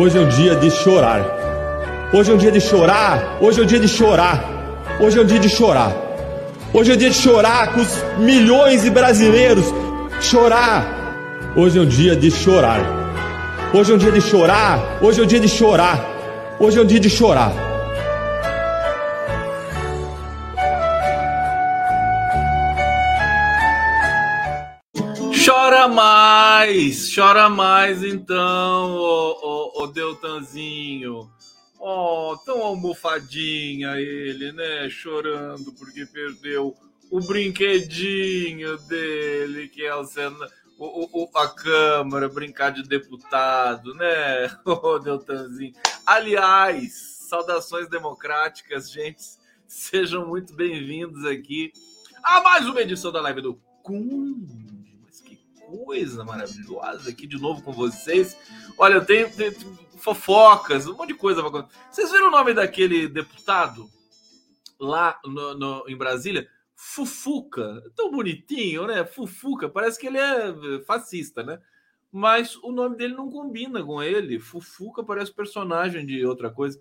Hoje é um dia de chorar. Hoje é um dia de chorar. Hoje é um dia de chorar. Hoje é um dia de chorar. Hoje é um dia de chorar com os milhões de brasileiros. Chorar. Hoje é um dia de chorar. Hoje é um dia de chorar. Hoje é um dia de chorar. Hoje é um dia de chorar. Chora mais, chora mais então, Ó, oh, tão almofadinha ele, né? Chorando porque perdeu o brinquedinho dele, que é o, Senado, o, o, a Câmara, brincar de deputado, né? Oh, Deltanzinho. Aliás, saudações democráticas, gente. Sejam muito bem-vindos aqui a mais uma edição da live do Cum coisa maravilhosa aqui de novo com vocês. Olha, tem, tem, tem fofocas, um monte de coisa. Vocês viram o nome daquele deputado lá no, no, em Brasília? Fufuca. Tão bonitinho, né? Fufuca. Parece que ele é fascista, né? Mas o nome dele não combina com ele. Fufuca parece personagem de outra coisa.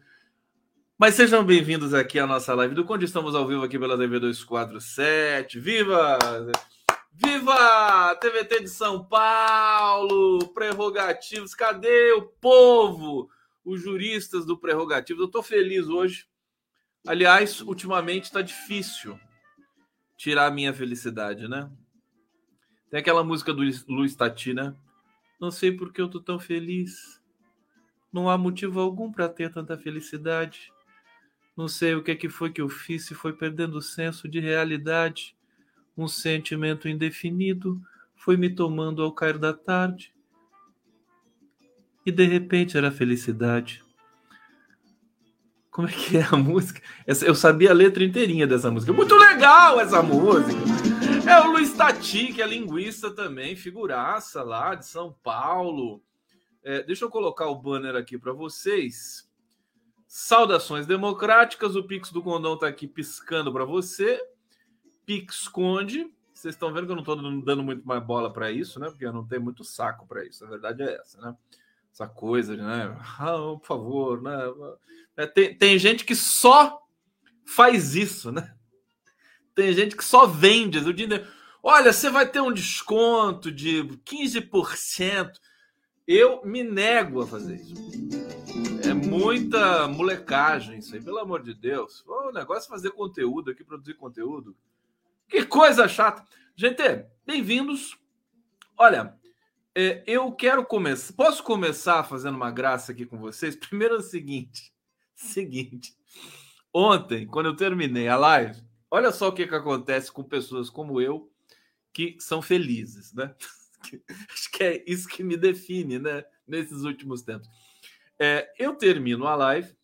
Mas sejam bem-vindos aqui à nossa live do Conde. Estamos ao vivo aqui pela TV 247. Viva! Viva TVT de São Paulo, prerrogativos, cadê o povo? Os juristas do prerrogativos. Eu estou feliz hoje. Aliás, ultimamente está difícil tirar a minha felicidade, né? Tem aquela música do Luiz Tati, né? Não sei por que eu tô tão feliz. Não há motivo algum para ter tanta felicidade. Não sei o que é que foi que eu fiz, se foi perdendo o senso de realidade. Um sentimento indefinido foi me tomando ao cair da tarde. E de repente era felicidade. Como é que é a música? Eu sabia a letra inteirinha dessa música. Muito legal essa música. É o Luiz Tati, que é linguista também, figuraça lá de São Paulo. É, deixa eu colocar o banner aqui para vocês. Saudações democráticas. O Pix do Condão está aqui piscando para você. Pix Conde. Vocês estão vendo que eu não estou dando muito mais bola para isso, né? Porque eu não tenho muito saco para isso. A verdade é essa, né? Essa coisa, né? Ah, por favor, né? É, tem, tem gente que só faz isso, né? Tem gente que só vende o dinheiro. Olha, você vai ter um desconto de 15%. Eu me nego a fazer isso. É muita molecagem isso aí, pelo amor de Deus. O negócio é fazer conteúdo aqui, produzir conteúdo. Que coisa chata. Gente, bem-vindos. Olha, é, eu quero começar. Posso começar fazendo uma graça aqui com vocês? Primeiro é o seguinte: seguinte. Ontem, quando eu terminei a live, olha só o que, que acontece com pessoas como eu que são felizes, né? Acho que é isso que me define, né? Nesses últimos tempos. É, eu termino a live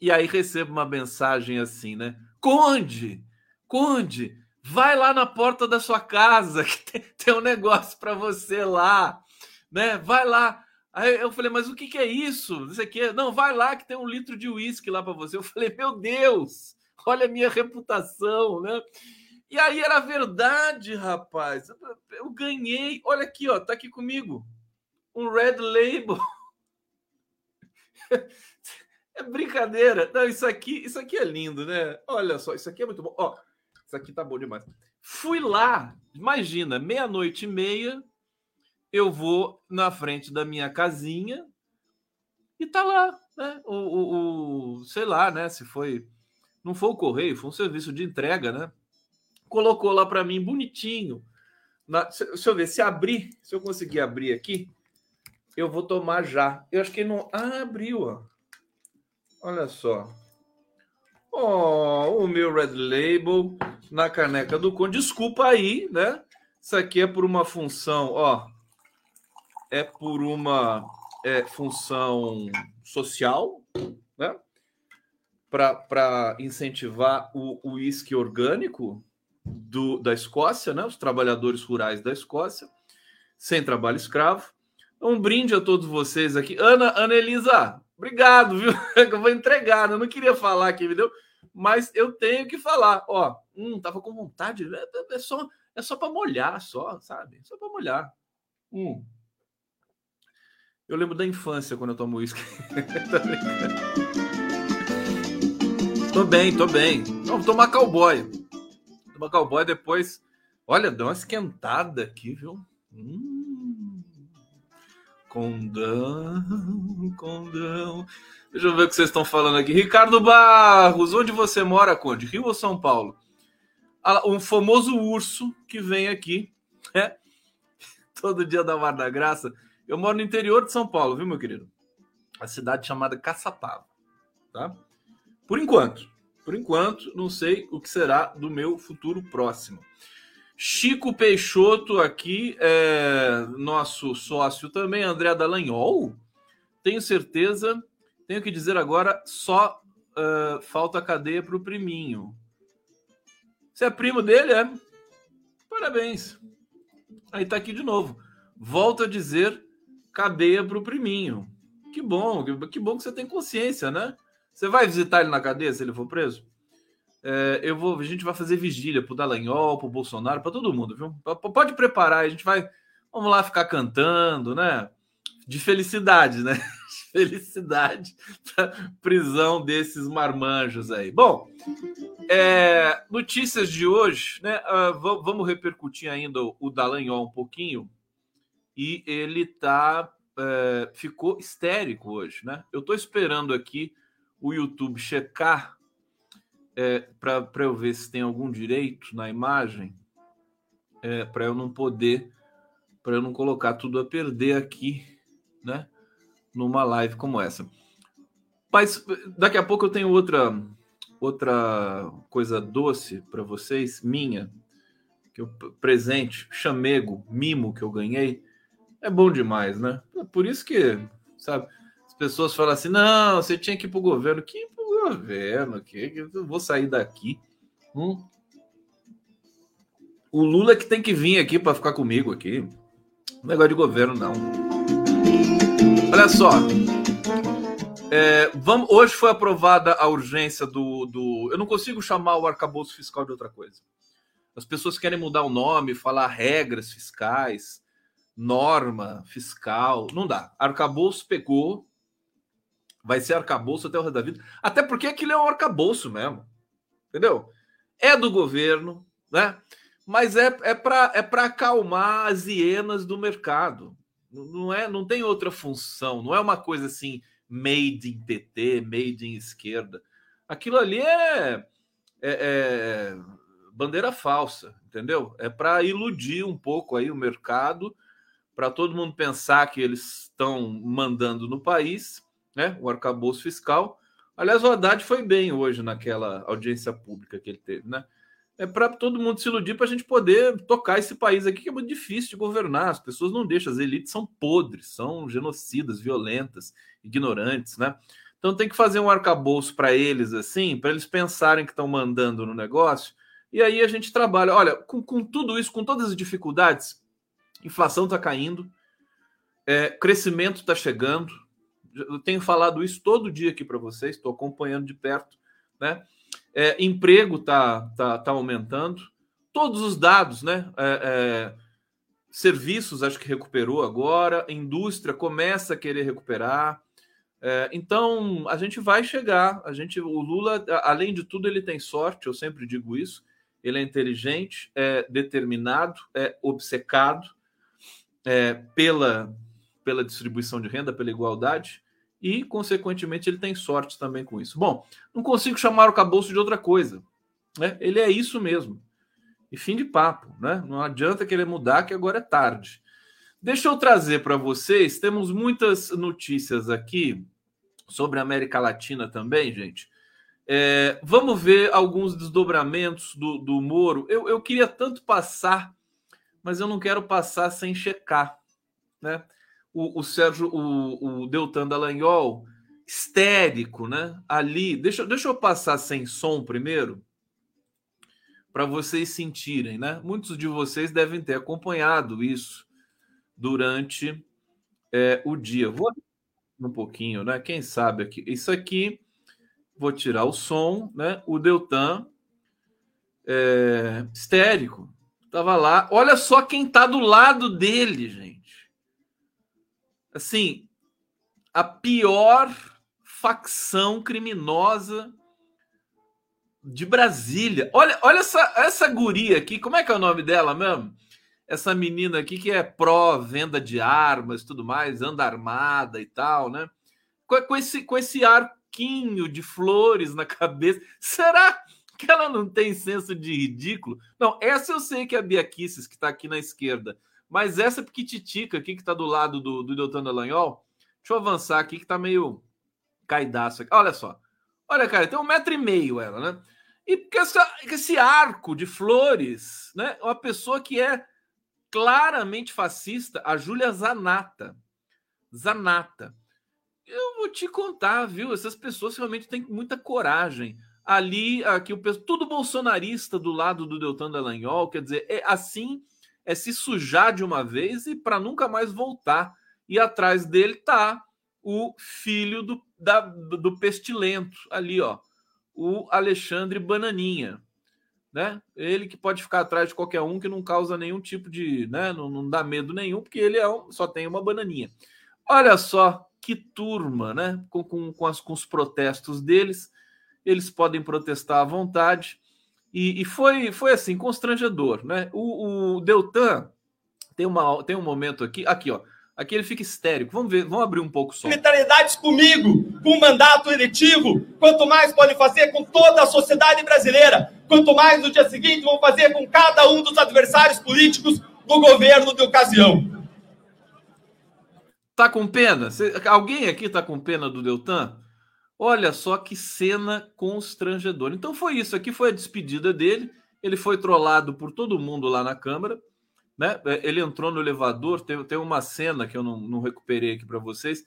e aí recebo uma mensagem assim, né? Conde, Conde, Vai lá na porta da sua casa, que tem, tem um negócio para você lá, né? Vai lá. Aí eu falei, mas o que, que é isso? Isso aqui. Não, vai lá que tem um litro de uísque lá para você. Eu falei, meu Deus, olha a minha reputação, né? E aí era verdade, rapaz. Eu ganhei. Olha aqui, ó, tá aqui comigo. Um red label. É brincadeira. Não, isso aqui, isso aqui é lindo, né? Olha só, isso aqui é muito bom. Ó, isso aqui tá bom demais. Fui lá, imagina, meia-noite e meia, eu vou na frente da minha casinha e tá lá, né? O, o, o sei lá, né? Se foi. Não foi o correio, foi um serviço de entrega, né? Colocou lá para mim bonitinho. Na, se, deixa eu ver, se abrir, se eu conseguir abrir aqui, eu vou tomar já. Eu acho que não. Ah, abriu, ó. Olha só. Oh, o meu Red Label na caneca do Conde. Desculpa aí, né? Isso aqui é por uma função, ó. É por uma é, função social, né? Para incentivar o uísque orgânico do, da Escócia, né? Os trabalhadores rurais da Escócia, sem trabalho escravo. Um brinde a todos vocês aqui. Ana, Ana Elisa, obrigado, viu? Eu vou entregar, né? eu não queria falar aqui, me deu mas eu tenho que falar, ó, hum, tava com vontade, é, é, é só é só para molhar, só, sabe? Só para molhar. Hum. Eu lembro da infância quando eu tomo uísque. tô bem, tô bem. Vamos tomar cowboy. Tomar cowboy depois. Olha, deu uma esquentada aqui, viu? Hum. Condão, condão. Deixa eu ver o que vocês estão falando aqui. Ricardo Barros, onde você mora, Conde? Rio ou São Paulo? Um famoso urso que vem aqui, né? Todo dia da Mar da Graça eu moro no interior de São Paulo, viu, meu querido? A cidade chamada Caçapava, tá? Por enquanto, por enquanto, não sei o que será do meu futuro próximo. Chico Peixoto aqui, é, nosso sócio também, André Dallagnol. Tenho certeza, tenho que dizer agora, só uh, falta cadeia para o priminho. Você é primo dele, é? Parabéns. Aí tá aqui de novo. Volto a dizer cadeia para o priminho. Que bom, que bom que você tem consciência, né? Você vai visitar ele na cadeia se ele for preso? É, eu vou, a gente vai fazer vigília pro Dallagnol, pro Bolsonaro, para todo mundo, viu? Pode preparar, a gente vai, vamos lá ficar cantando, né? De felicidade, né? De felicidade pra prisão desses marmanjos aí. Bom, é, notícias de hoje, né? Uh, vamos repercutir ainda o Dallagnol um pouquinho e ele tá é, ficou histérico hoje, né? Eu estou esperando aqui o YouTube checar é, para eu ver se tem algum direito na imagem, é, para eu não poder, para eu não colocar tudo a perder aqui, né? Numa live como essa. Mas daqui a pouco eu tenho outra outra coisa doce para vocês, minha, que eu presente, chamego, mimo que eu ganhei é bom demais, né? Por isso que, sabe, as pessoas falam assim: não, você tinha que ir pro governo. Que pro governo? Que eu vou sair daqui. Hum? O Lula é que tem que vir aqui para ficar comigo aqui. Não negócio de governo, não. Olha só. É, vamos, hoje foi aprovada a urgência do, do. Eu não consigo chamar o arcabouço fiscal de outra coisa. As pessoas querem mudar o nome, falar regras fiscais norma fiscal. Não dá. Arcabouço pegou. Vai ser arcabouço até o resto da vida. Até porque aquilo é um arcabouço mesmo. Entendeu? É do governo, né? Mas é, é para é acalmar as hienas do mercado. Não, é, não tem outra função. Não é uma coisa assim, made in PT, made in esquerda. Aquilo ali é, é, é bandeira falsa, entendeu? É para iludir um pouco aí o mercado para todo mundo pensar que eles estão mandando no país, né? O arcabouço fiscal. Aliás, o Haddad foi bem hoje naquela audiência pública que ele teve, né? É para todo mundo se iludir para a gente poder tocar esse país aqui que é muito difícil de governar. As pessoas não deixam, as elites são podres, são genocidas, violentas, ignorantes, né? Então tem que fazer um arcabouço para eles assim, para eles pensarem que estão mandando no negócio. E aí a gente trabalha. Olha, com, com tudo isso, com todas as dificuldades, inflação está caindo, é, crescimento está chegando. Eu tenho falado isso todo dia aqui para vocês, estou acompanhando de perto, né? É, emprego está tá, tá aumentando, todos os dados, né? É, é, serviços acho que recuperou agora, indústria começa a querer recuperar. É, então a gente vai chegar. A gente, o Lula, além de tudo, ele tem sorte. Eu sempre digo isso. Ele é inteligente, é determinado, é obcecado é, pela, pela distribuição de renda, pela igualdade, e, consequentemente, ele tem sorte também com isso. Bom, não consigo chamar o cabouço de outra coisa. Né? Ele é isso mesmo. E fim de papo. Né? Não adianta querer mudar, que agora é tarde. Deixa eu trazer para vocês, temos muitas notícias aqui sobre a América Latina também, gente. É, vamos ver alguns desdobramentos do, do Moro. Eu, eu queria tanto passar mas eu não quero passar sem checar, né? O, o Sérgio, o, o Deltan Dallagnol, histérico, né? Ali, deixa, deixa eu passar sem som primeiro, para vocês sentirem, né? Muitos de vocês devem ter acompanhado isso durante é, o dia. Vou um pouquinho, né? Quem sabe aqui. Isso aqui, vou tirar o som, né? O Deltan é, histérico, Tava lá. Olha só quem tá do lado dele, gente. Assim, a pior facção criminosa de Brasília. Olha, olha essa, essa guria aqui, como é que é o nome dela mesmo? Essa menina aqui que é pró venda de armas e tudo mais, anda armada e tal, né? Com, com, esse, com esse arquinho de flores na cabeça. Será que ela não tem senso de ridículo? Não, essa eu sei que é a Bia Kisses, que está aqui na esquerda. Mas essa piquititica aqui, que está do lado do, do Deltan Dallagnol, deixa eu avançar aqui, que está meio caidaço aqui. Olha só. Olha, cara, tem um metro e meio ela, né? E porque essa, esse arco de flores, né? Uma pessoa que é claramente fascista, a Júlia Zanata. Zanata. Eu vou te contar, viu? Essas pessoas realmente têm muita coragem. Ali, aqui, o tudo bolsonarista do lado do Deltan Dallagnol, quer dizer, é assim é se sujar de uma vez e para nunca mais voltar. E atrás dele tá o filho do, da, do pestilento ali, ó o Alexandre Bananinha, né? Ele que pode ficar atrás de qualquer um que não causa nenhum tipo de, né? Não, não dá medo nenhum, porque ele é um, só tem uma bananinha. Olha só que turma, né? Com, com, com, as, com os protestos deles, eles podem protestar à vontade. E, e foi, foi assim, constrangedor, né? O, o Deltan tem, uma, tem um momento aqui, aqui, ó. Aqui ele fica histérico. Vamos ver, vamos abrir um pouco o som. Mentalidades comigo, com mandato eletivo. Quanto mais podem fazer com toda a sociedade brasileira. Quanto mais no dia seguinte vão fazer com cada um dos adversários políticos do governo de ocasião. Tá com pena? Alguém aqui tá com pena do Deltan? Olha só que cena constrangedora. Então foi isso. Aqui foi a despedida dele. Ele foi trollado por todo mundo lá na Câmara né? É, ele entrou no elevador, tem, tem uma cena que eu não, não recuperei aqui para vocês.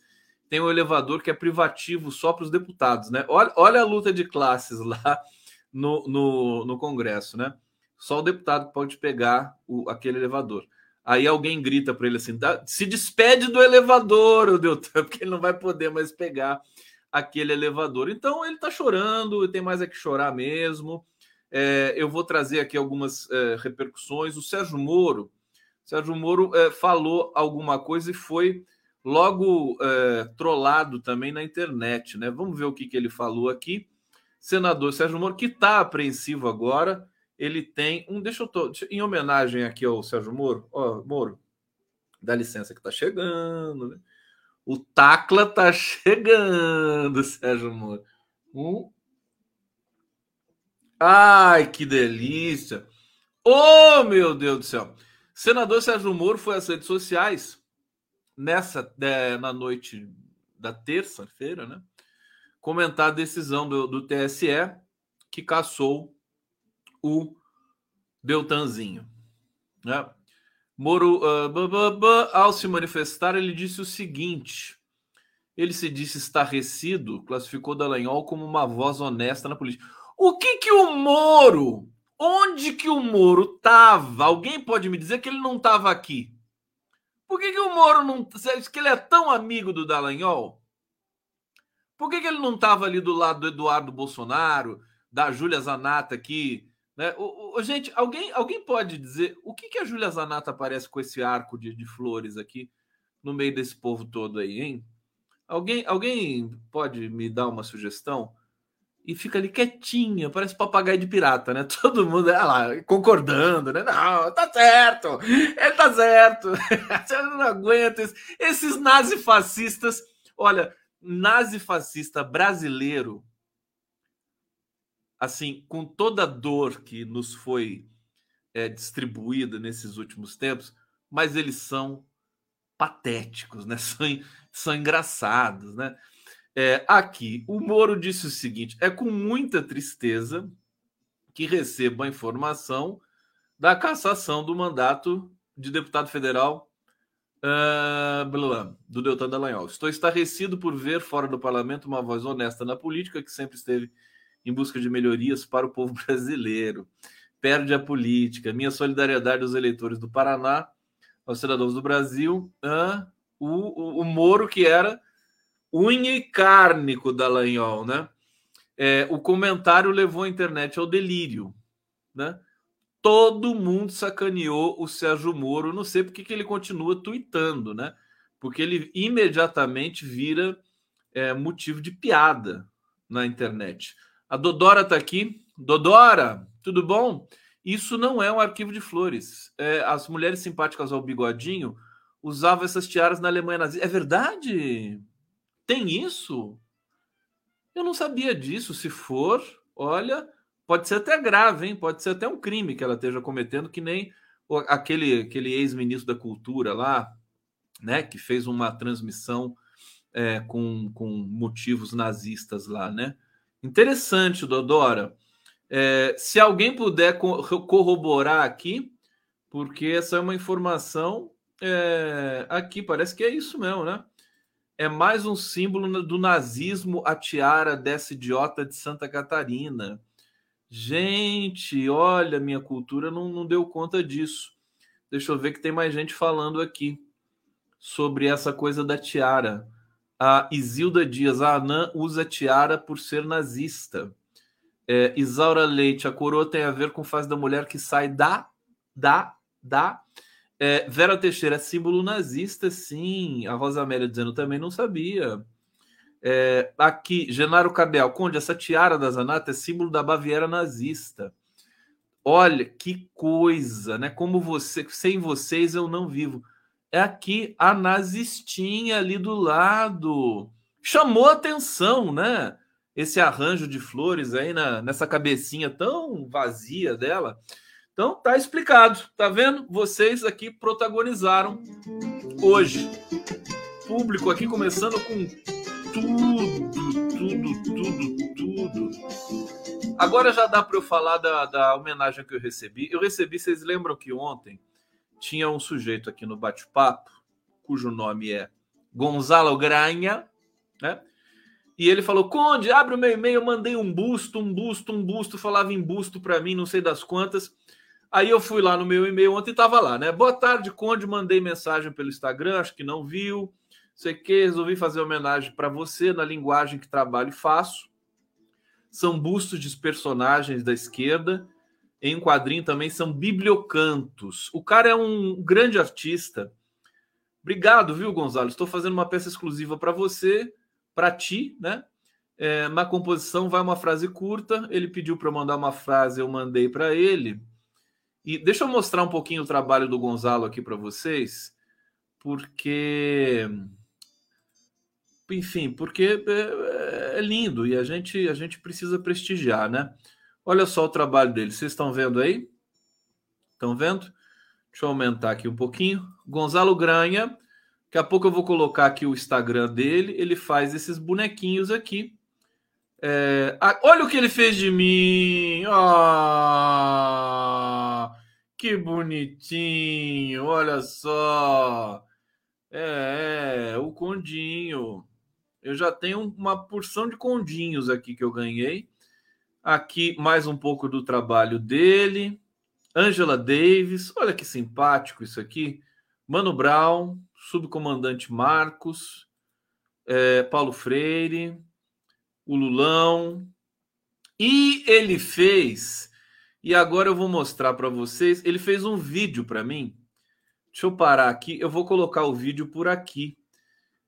Tem um elevador que é privativo só para os deputados, né? Olha, olha a luta de classes lá no, no, no Congresso, né? Só o deputado pode pegar o, aquele elevador. Aí alguém grita para ele assim: se despede do elevador, o Deltan, porque ele não vai poder mais pegar aquele elevador. Então ele está chorando, tem mais é que chorar mesmo. É, eu vou trazer aqui algumas é, repercussões. O Sérgio Moro Sérgio Moro é, falou alguma coisa e foi logo é, trollado também na internet, né? Vamos ver o que, que ele falou aqui. Senador Sérgio Moro, que está apreensivo agora, ele tem um. Deixa eu. Tô, em homenagem aqui ao Sérgio Moro, ó, Moro, dá licença que está chegando, né? O Tacla tá chegando, Sérgio Moro. Um... Ai, que delícia! Oh, meu Deus do céu! Senador Sérgio Moro foi às redes sociais nessa é, na noite da terça-feira, né? Comentar a decisão do, do TSE que caçou o Deltanzinho, né? Moro, uh, ao se manifestar, ele disse o seguinte: ele se disse estarrecido, classificou Dallagnol como uma voz honesta na política. O que que o Moro Onde que o Moro estava? Alguém pode me dizer que ele não estava aqui? Por que, que o Moro não. Que ele é tão amigo do Dallagnol? Por que, que ele não estava ali do lado do Eduardo Bolsonaro, da Júlia Zanata aqui? Né? O, o, gente, alguém, alguém pode dizer o que, que a Júlia Zanata aparece com esse arco de, de flores aqui no meio desse povo todo aí, hein? Alguém, alguém pode me dar uma sugestão? e fica ali quietinha, parece papagaio de pirata, né? Todo mundo lá concordando, né? Não, tá certo, ele tá certo. Você não aguenta isso. esses nazifascistas. Olha, nazifascista brasileiro, assim, com toda a dor que nos foi é, distribuída nesses últimos tempos, mas eles são patéticos, né? São, são engraçados, né? É, aqui, o Moro disse o seguinte: é com muita tristeza que recebo a informação da cassação do mandato de deputado federal uh, do Deltan Dallagnol. Estou estarrecido por ver fora do parlamento uma voz honesta na política que sempre esteve em busca de melhorias para o povo brasileiro. Perde a política. Minha solidariedade aos eleitores do Paraná, aos cidadãos do Brasil. Uh, o, o, o Moro, que era unha e carne com o Dallagnol, né? É, o comentário levou a internet ao delírio, né? Todo mundo sacaneou o Sérgio Moro, não sei porque que ele continua tweetando, né? porque ele imediatamente vira é, motivo de piada na internet. A Dodora está aqui. Dodora, tudo bom? Isso não é um arquivo de flores. É, as mulheres simpáticas ao bigodinho usavam essas tiaras na Alemanha nazista. É verdade? Tem isso? Eu não sabia disso. Se for, olha, pode ser até grave, hein? Pode ser até um crime que ela esteja cometendo, que nem aquele, aquele ex-ministro da Cultura lá, né, que fez uma transmissão é, com, com motivos nazistas lá, né? Interessante, Dodora. É, se alguém puder corroborar aqui, porque essa é uma informação é, aqui, parece que é isso mesmo, né? É mais um símbolo do nazismo a tiara dessa idiota de Santa Catarina. Gente, olha, minha cultura não, não deu conta disso. Deixa eu ver que tem mais gente falando aqui sobre essa coisa da tiara. A Isilda Dias, a Anã usa tiara por ser nazista. É, Isaura Leite, a coroa tem a ver com fase da mulher que sai da, da, da. É, Vera Teixeira, símbolo nazista, sim. A Rosa Amélia dizendo também não sabia. É, aqui, Genaro Cabel, Conde, essa tiara da Zanata é símbolo da Baviera nazista. Olha que coisa, né? Como você, sem vocês eu não vivo. É aqui a nazistinha ali do lado. Chamou atenção, né? Esse arranjo de flores aí na, nessa cabecinha tão vazia dela. Então tá explicado, tá vendo? Vocês aqui protagonizaram hoje. Público aqui começando com tudo, tudo, tudo, tudo. Agora já dá para eu falar da, da homenagem que eu recebi. Eu recebi, vocês lembram que ontem tinha um sujeito aqui no bate-papo, cujo nome é Gonzalo Granha, né? E ele falou: Conde, abre o meu e-mail. Mandei um busto, um busto, um busto. Falava em busto para mim, não sei das quantas. Aí eu fui lá no meu e-mail ontem e estava lá, né? Boa tarde, Conde. Mandei mensagem pelo Instagram, acho que não viu. Sei que resolvi fazer homenagem para você na linguagem que trabalho e faço. São bustos de personagens da esquerda em um quadrinho também são bibliocantos. O cara é um grande artista. Obrigado, viu, Gonzalo? Estou fazendo uma peça exclusiva para você, para ti, né? É, na composição vai uma frase curta. Ele pediu para eu mandar uma frase, eu mandei para ele. E deixa eu mostrar um pouquinho o trabalho do Gonzalo aqui para vocês, porque enfim, porque é, é, lindo e a gente a gente precisa prestigiar, né? Olha só o trabalho dele. Vocês estão vendo aí? Estão vendo? Deixa eu aumentar aqui um pouquinho. Gonzalo Granha. Daqui a pouco eu vou colocar aqui o Instagram dele. Ele faz esses bonequinhos aqui. É... Ah, olha o que ele fez de mim. Ah, que bonitinho. Olha só. É, é, o condinho. Eu já tenho uma porção de condinhos aqui que eu ganhei. Aqui mais um pouco do trabalho dele. Angela Davis, olha que simpático isso aqui. Mano Brown, subcomandante Marcos, é, Paulo Freire, o Lulão. E ele fez, e agora eu vou mostrar para vocês. Ele fez um vídeo para mim. Deixa eu parar aqui, eu vou colocar o vídeo por aqui.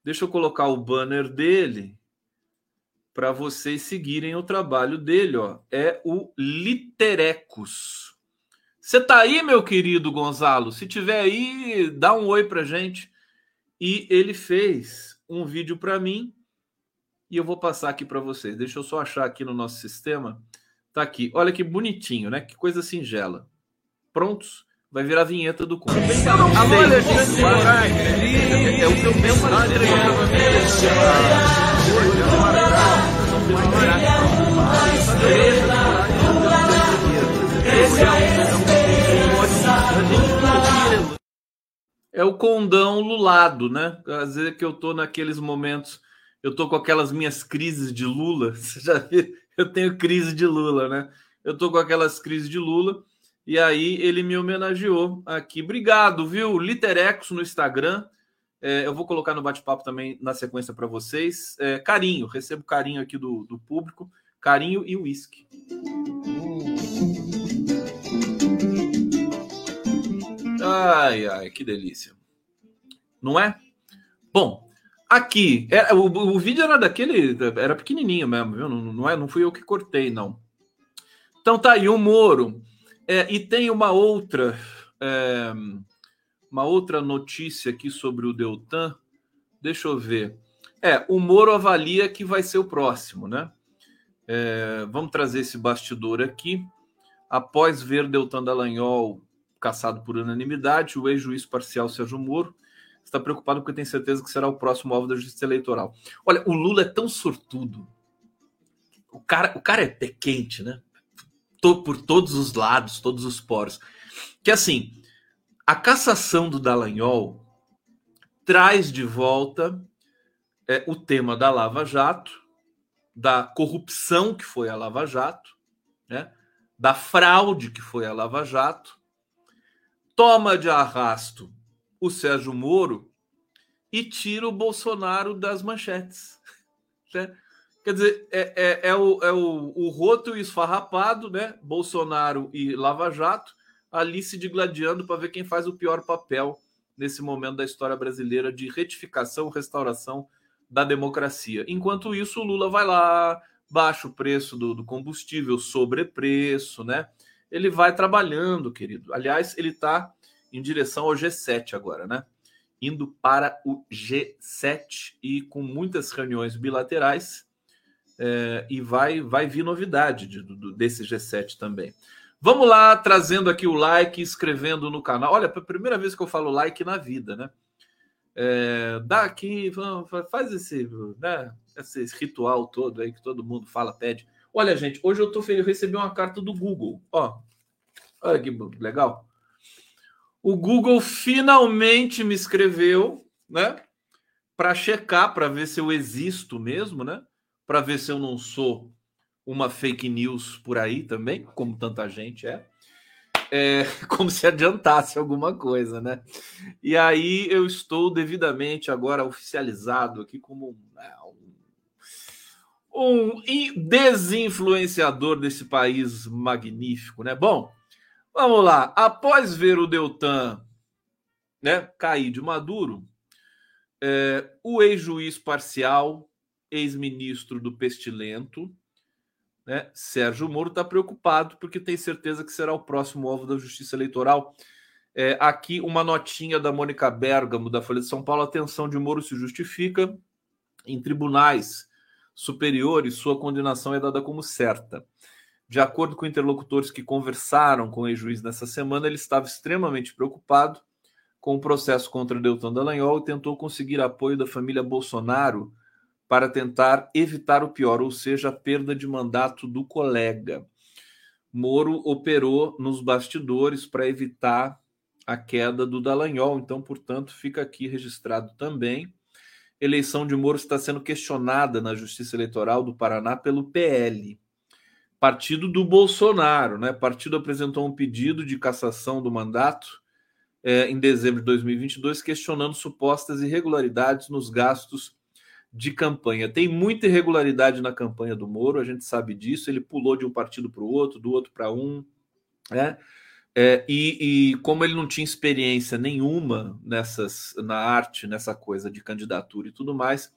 Deixa eu colocar o banner dele para vocês seguirem o trabalho dele, ó. É o Literecos. Você tá aí, meu querido Gonzalo? Se tiver aí, dá um oi pra gente. E ele fez um vídeo para mim e eu vou passar aqui para vocês. Deixa eu só achar aqui no nosso sistema. Tá aqui. Olha que bonitinho, né? Que coisa singela. Prontos? Vai virar a vinheta do conto. Alô, Alexandre É o é o condão lulado, né? Às vezes que eu tô naqueles momentos, eu tô com aquelas minhas crises de Lula. Você já viu? Eu tenho crise de Lula, né? Eu tô com aquelas crises de Lula. E aí ele me homenageou aqui. Obrigado, viu? Literex no Instagram. É, eu vou colocar no bate-papo também na sequência para vocês. É, carinho, recebo carinho aqui do, do público. Carinho e uísque. Ai, ai, que delícia. Não é? Bom, aqui, é, o, o, vídeo era daquele, era pequenininho mesmo, viu? Não, não, é, não fui eu que cortei, não. Então tá aí o Moro. É, e tem uma outra, é, uma outra notícia aqui sobre o Deltan. Deixa eu ver. É, o Moro avalia que vai ser o próximo, né? É, vamos trazer esse bastidor aqui. Após ver Deltan Dallagnol caçado por unanimidade, o ex-juiz parcial Sérgio Moro está preocupado porque tem certeza que será o próximo alvo da justiça eleitoral. Olha, o Lula é tão sortudo. O cara, o cara é pé quente, né? Por todos os lados, todos os poros. Que assim, a cassação do Dallagnol traz de volta é, o tema da Lava Jato, da corrupção que foi a Lava Jato, né? da fraude que foi a Lava Jato, toma de arrasto o Sérgio Moro e tira o Bolsonaro das manchetes. Né? Quer dizer, é, é, é, o, é o, o roto esfarrapado, né? Bolsonaro e Lava Jato, ali se digladiando para ver quem faz o pior papel nesse momento da história brasileira de retificação, restauração da democracia. Enquanto isso, o Lula vai lá, baixa o preço do, do combustível, sobrepreço, né? Ele vai trabalhando, querido. Aliás, ele está em direção ao G7 agora, né? Indo para o G7 e com muitas reuniões bilaterais. É, e vai, vai vir novidade de, de, desse G7 também. Vamos lá, trazendo aqui o like, escrevendo no canal. Olha, a primeira vez que eu falo like na vida, né? É, dá aqui, faz esse, né, esse ritual todo aí que todo mundo fala, pede. Olha, gente, hoje eu tô feliz, eu recebi uma carta do Google. Ó, olha que legal. O Google finalmente me escreveu, né? Para checar, para ver se eu existo mesmo, né? Para ver se eu não sou uma fake news por aí também, como tanta gente é. É, como se adiantasse alguma coisa, né? E aí eu estou devidamente agora oficializado aqui como né, um, um desinfluenciador desse país magnífico, né? Bom, Vamos lá. Após ver o Deltan né, cair de Maduro, é, o ex-juiz parcial, ex-ministro do Pestilento, né, Sérgio Moro, está preocupado porque tem certeza que será o próximo alvo da Justiça Eleitoral. É, aqui uma notinha da Mônica Bergamo, da Folha de São Paulo. Atenção de Moro se justifica em tribunais superiores, sua condenação é dada como certa. De acordo com interlocutores que conversaram com o ex-juiz nessa semana, ele estava extremamente preocupado com o processo contra Deltan Dallagnol e tentou conseguir apoio da família Bolsonaro para tentar evitar o pior, ou seja, a perda de mandato do colega. Moro operou nos bastidores para evitar a queda do Dallagnol, então, portanto, fica aqui registrado também. Eleição de Moro está sendo questionada na Justiça Eleitoral do Paraná pelo PL partido do Bolsonaro, né? O partido apresentou um pedido de cassação do mandato é, em dezembro de 2022, questionando supostas irregularidades nos gastos de campanha. Tem muita irregularidade na campanha do Moro, a gente sabe disso. Ele pulou de um partido para o outro, do outro para um, né? É, e, e, como ele não tinha experiência nenhuma nessas na arte, nessa coisa de candidatura e tudo mais,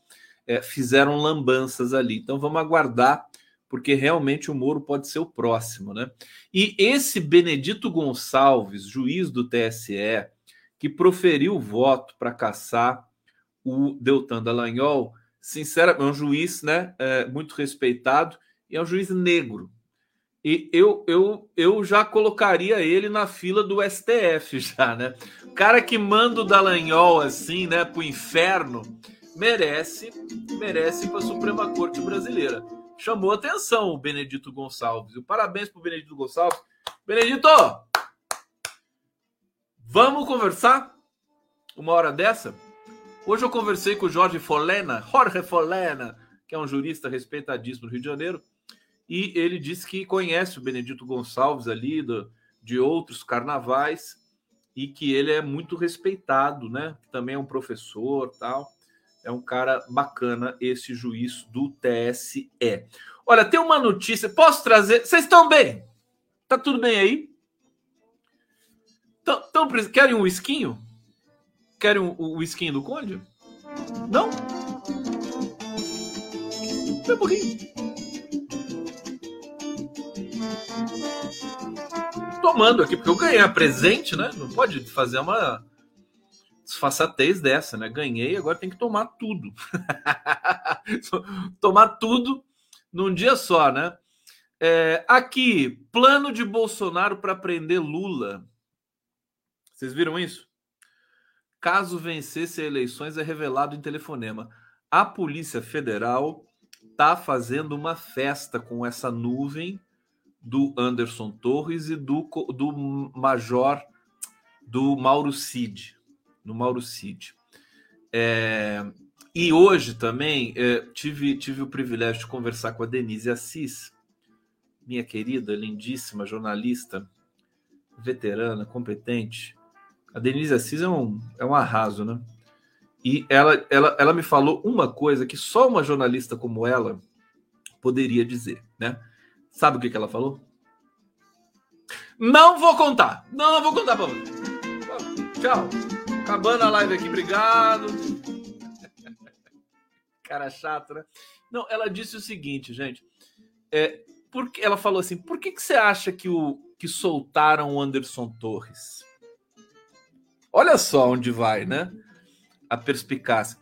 é, fizeram lambanças ali. Então vamos aguardar porque realmente o Moro pode ser o próximo, né? E esse Benedito Gonçalves, juiz do TSE, que proferiu o voto para caçar o Deltan Dallagnol, sinceramente, é um juiz, né, é, muito respeitado e é um juiz negro. E eu, eu, eu já colocaria ele na fila do STF já, né? O cara que manda o Dallagnol assim, né, pro inferno, merece, merece para a Suprema Corte Brasileira chamou atenção o Benedito Gonçalves. E parabéns para o Benedito Gonçalves. Benedito, vamos conversar uma hora dessa? Hoje eu conversei com o Jorge Folena, Jorge Folena, que é um jurista respeitadíssimo do Rio de Janeiro, e ele disse que conhece o Benedito Gonçalves ali do, de outros carnavais e que ele é muito respeitado, né? Também é um professor, tal. É um cara bacana esse juiz do TSE. Olha, tem uma notícia. Posso trazer? Vocês estão bem? Tá tudo bem aí? Tão, tão, querem um esquinho? Querem o um, um esquinho do Conde? Não? Meu burrinho. Tomando aqui, porque eu ganhei a presente, né? Não pode fazer uma desfaçatez dessa, né? Ganhei, agora tem que tomar tudo. tomar tudo num dia só, né? É, aqui, plano de Bolsonaro para prender Lula. Vocês viram isso? Caso vencesse eleições, é revelado em telefonema. A Polícia Federal está fazendo uma festa com essa nuvem do Anderson Torres e do, do Major do Mauro Cid no Mauro Cid. É, e hoje também é, tive, tive o privilégio de conversar com a Denise Assis, minha querida, lindíssima jornalista, veterana, competente. A Denise Assis é um, é um arraso, né? E ela, ela, ela me falou uma coisa que só uma jornalista como ela poderia dizer, né? Sabe o que, que ela falou? Não vou contar. Não, não vou contar para você. Tchau. Acabando a live aqui, obrigado. Cara chato, né? Não, ela disse o seguinte, gente. É, porque ela falou assim: por que, que você acha que, o, que soltaram o Anderson Torres? Olha só onde vai, né? A perspicácia.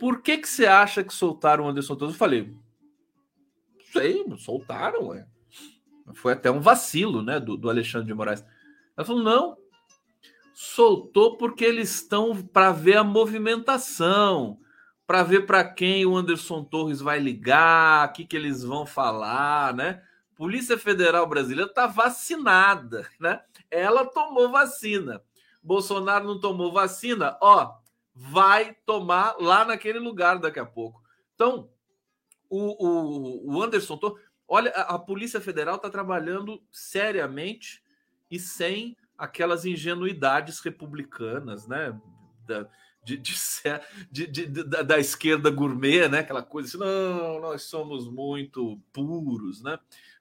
Por que, que você acha que soltaram o Anderson Torres? Eu falei, sei, soltaram, ué. Foi até um vacilo, né, do, do Alexandre de Moraes. Ela falou, não, soltou porque eles estão para ver a movimentação, para ver para quem o Anderson Torres vai ligar, o que, que eles vão falar, né? Polícia Federal Brasileira está vacinada, né? Ela tomou vacina. Bolsonaro não tomou vacina, ó, vai tomar lá naquele lugar daqui a pouco. Então, o, o, o Anderson Torres, olha, a, a Polícia Federal está trabalhando seriamente e sem aquelas ingenuidades republicanas, né? Da, de, de, de, de, da, da esquerda gourmet, né? Aquela coisa assim, não, nós somos muito puros, né?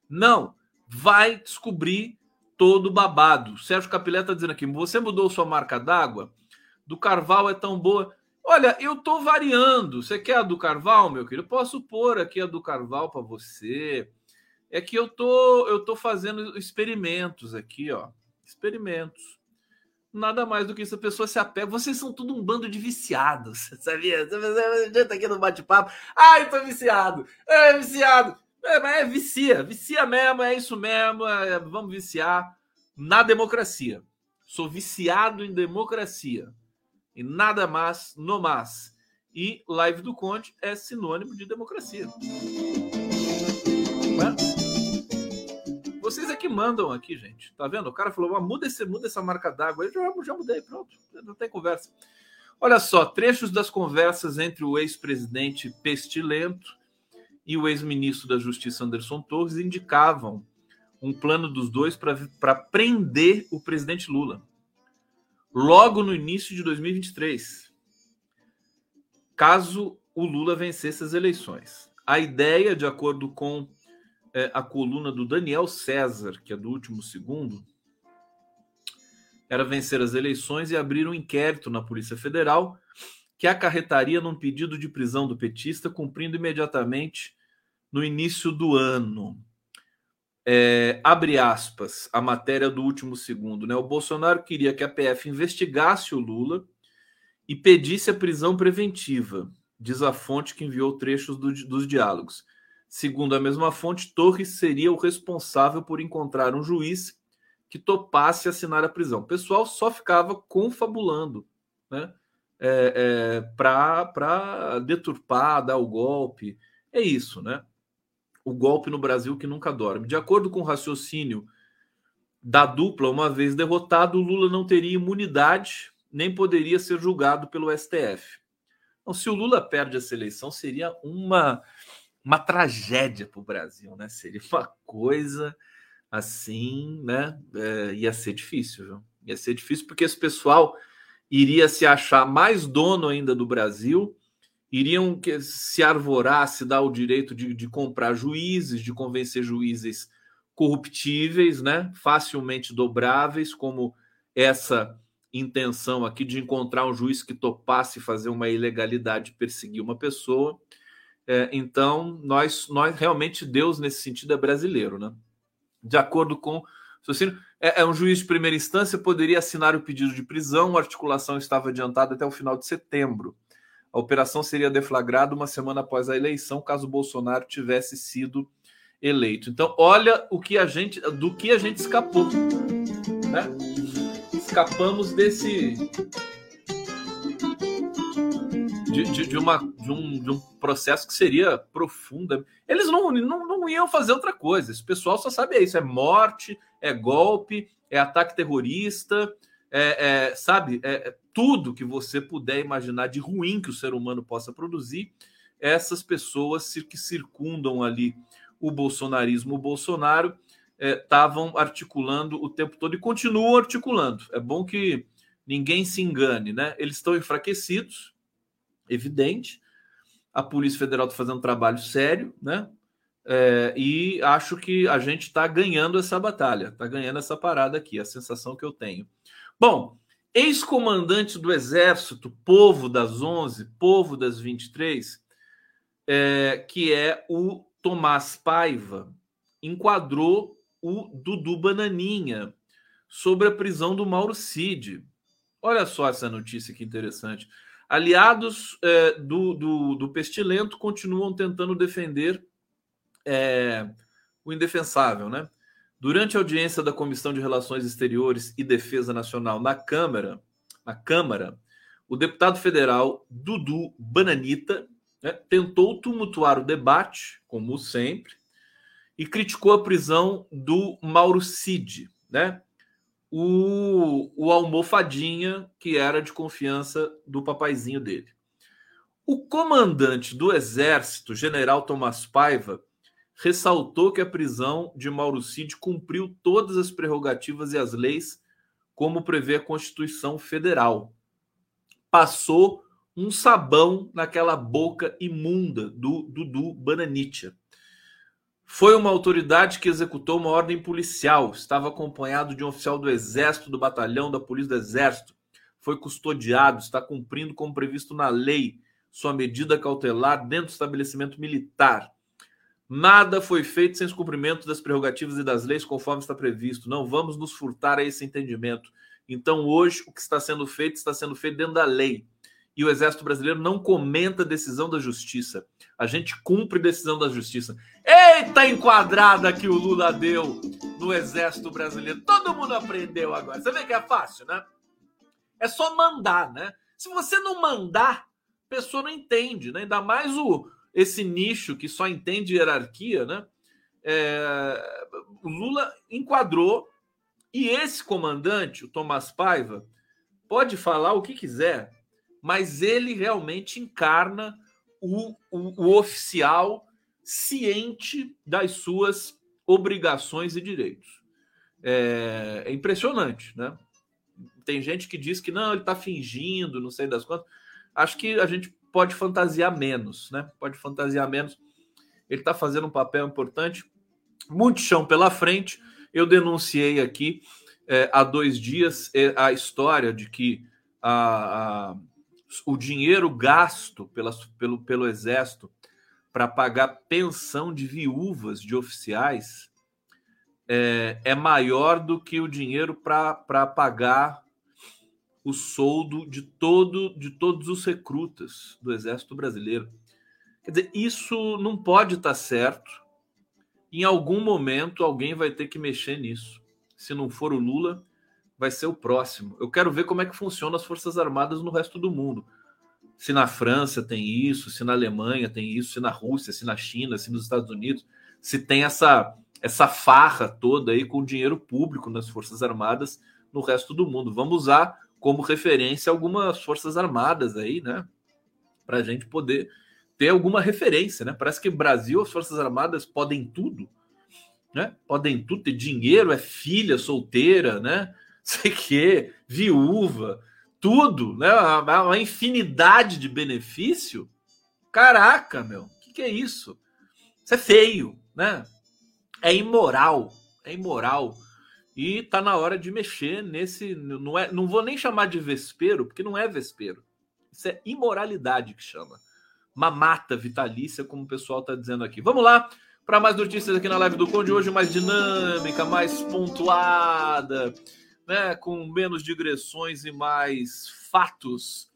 Não, vai descobrir todo babado. Sérgio Capilé está dizendo aqui: você mudou sua marca d'água? Do Carval é tão boa. Olha, eu tô variando. Você quer a do Carval, meu querido? Eu posso pôr aqui a do Carval para você. É que eu tô eu tô fazendo experimentos aqui, ó experimentos. Nada mais do que isso, a pessoa se apega. Vocês são tudo um bando de viciados, sabia? Você tá aqui no bate-papo. Ai, tô viciado. É viciado. É, mas é vicia, vicia mesmo, é isso mesmo. É, vamos viciar na democracia. Sou viciado em democracia. E nada mais, no mais. E live do Conte é sinônimo de democracia. Vocês é que mandam aqui, gente. Tá vendo? O cara falou: muda, esse, muda essa marca d'água. Eu já, já mudei, pronto. Não tem conversa. Olha só, trechos das conversas entre o ex-presidente Pestilento e o ex-ministro da Justiça Anderson Torres indicavam um plano dos dois para prender o presidente Lula. Logo no início de 2023, caso o Lula vencesse as eleições. A ideia, de acordo com é, a coluna do Daniel César, que é do último segundo, era vencer as eleições e abrir um inquérito na Polícia Federal que acarretaria num pedido de prisão do petista, cumprindo imediatamente no início do ano. É, abre aspas, a matéria do último segundo. Né? O Bolsonaro queria que a PF investigasse o Lula e pedisse a prisão preventiva, diz a fonte que enviou trechos do, dos diálogos. Segundo a mesma fonte, Torres seria o responsável por encontrar um juiz que topasse assinar a prisão. O pessoal só ficava confabulando né? É, é, para deturpar, dar o golpe. É isso, né? O golpe no Brasil que nunca dorme. De acordo com o raciocínio da dupla, uma vez derrotado, Lula não teria imunidade, nem poderia ser julgado pelo STF. Então, se o Lula perde essa eleição, seria uma uma tragédia para o Brasil, né? Seria uma coisa assim, né? É, ia ser difícil, viu? Ia ser difícil porque esse pessoal iria se achar mais dono ainda do Brasil, iriam se arvorar, se dar o direito de, de comprar juízes, de convencer juízes corruptíveis, né? Facilmente dobráveis, como essa intenção aqui de encontrar um juiz que topasse fazer uma ilegalidade, perseguir uma pessoa. É, então, nós, nós realmente, Deus nesse sentido é brasileiro, né? De acordo com Socino, é, é um juiz de primeira instância, poderia assinar o pedido de prisão, a articulação estava adiantada até o final de setembro. A operação seria deflagrada uma semana após a eleição, caso Bolsonaro tivesse sido eleito. Então, olha o que a gente, do que a gente escapou, né? Escapamos desse de, de, de, uma, de, um, de um processo que seria profunda. Eles não, não, não iam fazer outra coisa. Esse pessoal só sabe isso: é morte, é golpe, é ataque terrorista, é, é sabe? É, é, tudo que você puder imaginar de ruim que o ser humano possa produzir. Essas pessoas que circundam ali o bolsonarismo, o Bolsonaro, estavam é, articulando o tempo todo e continuam articulando. É bom que ninguém se engane, né? Eles estão enfraquecidos, evidente. A Polícia Federal está fazendo um trabalho sério, né? É, e acho que a gente está ganhando essa batalha, está ganhando essa parada aqui, a sensação que eu tenho. Bom, ex-comandante do Exército, povo das 11, povo das 23, é, que é o Tomás Paiva, enquadrou o Dudu Bananinha sobre a prisão do Mauro Cid. Olha só essa notícia que interessante. Aliados é, do, do, do, Pestilento continuam tentando defender é, o indefensável, né? Durante a audiência da Comissão de Relações Exteriores e Defesa Nacional na Câmara, na Câmara, o deputado federal Dudu Bananita né, tentou tumultuar o debate, como sempre, e criticou a prisão do Mauro Cid, né? O, o almofadinha que era de confiança do papaizinho dele. O comandante do exército, general Tomás Paiva, ressaltou que a prisão de Mauro Cid cumpriu todas as prerrogativas e as leis, como prevê a Constituição Federal. Passou um sabão naquela boca imunda do Dudu Bananitia. Foi uma autoridade que executou uma ordem policial. Estava acompanhado de um oficial do Exército, do batalhão da Polícia do Exército. Foi custodiado, está cumprindo como previsto na lei sua medida cautelar dentro do estabelecimento militar. Nada foi feito sem os cumprimentos das prerrogativas e das leis conforme está previsto. Não vamos nos furtar a esse entendimento. Então, hoje, o que está sendo feito está sendo feito dentro da lei e o Exército Brasileiro não comenta decisão da justiça. A gente cumpre decisão da justiça. Eita enquadrada que o Lula deu no Exército Brasileiro. Todo mundo aprendeu agora. Você vê que é fácil, né? É só mandar, né? Se você não mandar, a pessoa não entende, né? Ainda mais o, esse nicho que só entende hierarquia, né? É, o Lula enquadrou e esse comandante, o Tomás Paiva, pode falar o que quiser, mas ele realmente encarna o, o, o oficial ciente das suas obrigações e direitos. É, é, impressionante, né? Tem gente que diz que não, ele está fingindo, não sei das quantas. Acho que a gente pode fantasiar menos, né? Pode fantasiar menos. Ele está fazendo um papel importante, muito chão pela frente. Eu denunciei aqui é, há dois dias é, a história de que a, a o dinheiro gasto pela, pelo, pelo Exército para pagar pensão de viúvas de oficiais é, é maior do que o dinheiro para pagar o soldo de todo de todos os recrutas do Exército Brasileiro. Quer dizer, isso não pode estar tá certo. Em algum momento alguém vai ter que mexer nisso. Se não for o Lula, vai ser o próximo. Eu quero ver como é que funciona as Forças Armadas no resto do mundo. Se na França tem isso, se na Alemanha tem isso, se na Rússia, se na China, se nos Estados Unidos, se tem essa essa farra toda aí com dinheiro público nas Forças Armadas no resto do mundo. Vamos usar como referência algumas Forças Armadas aí, né? Para a gente poder ter alguma referência, né? Parece que Brasil, as Forças Armadas podem tudo, né? Podem tudo, ter dinheiro, é filha solteira, né? sei que, viúva, tudo, né? Uma, infinidade de benefício. Caraca, meu, o que, que é isso? Isso é feio, né? É imoral, é imoral. E tá na hora de mexer nesse. Não, é, não vou nem chamar de vespero, porque não é vespero. Isso é imoralidade que chama. Mamata vitalícia, como o pessoal está dizendo aqui. Vamos lá para mais notícias aqui na live do Conde. Hoje mais dinâmica, mais pontuada, né? com menos digressões e mais fatos.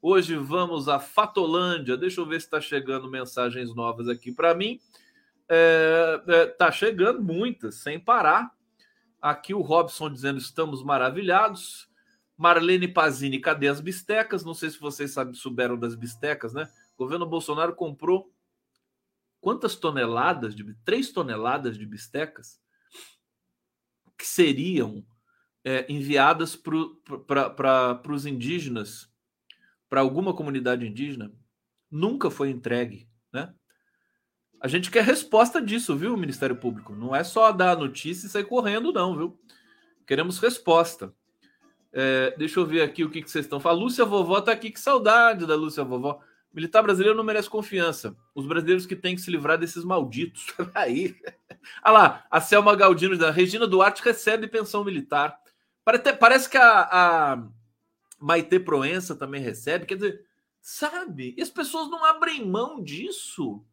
Hoje vamos à Fatolândia. Deixa eu ver se está chegando mensagens novas aqui para mim. É, é, tá chegando muitas, sem parar. Aqui o Robson dizendo estamos maravilhados. Marlene Pazini, cadê as bistecas? Não sei se vocês sabem, souberam das bistecas, né? O governo Bolsonaro comprou quantas toneladas de três toneladas de bistecas que seriam é, enviadas para os indígenas, para alguma comunidade indígena, nunca foi entregue, né? A gente quer resposta disso, viu, Ministério Público? Não é só dar a notícia e sair correndo, não, viu? Queremos resposta. É, deixa eu ver aqui o que, que vocês estão falando. A Lúcia Vovó tá aqui, que saudade da Lúcia Vovó. Militar brasileiro não merece confiança. Os brasileiros que têm que se livrar desses malditos. Aí. Olha lá, a Selma Galdino da Regina Duarte recebe pensão militar. Parece que a, a Maite Proença também recebe. Quer dizer, sabe? E as pessoas não abrem mão disso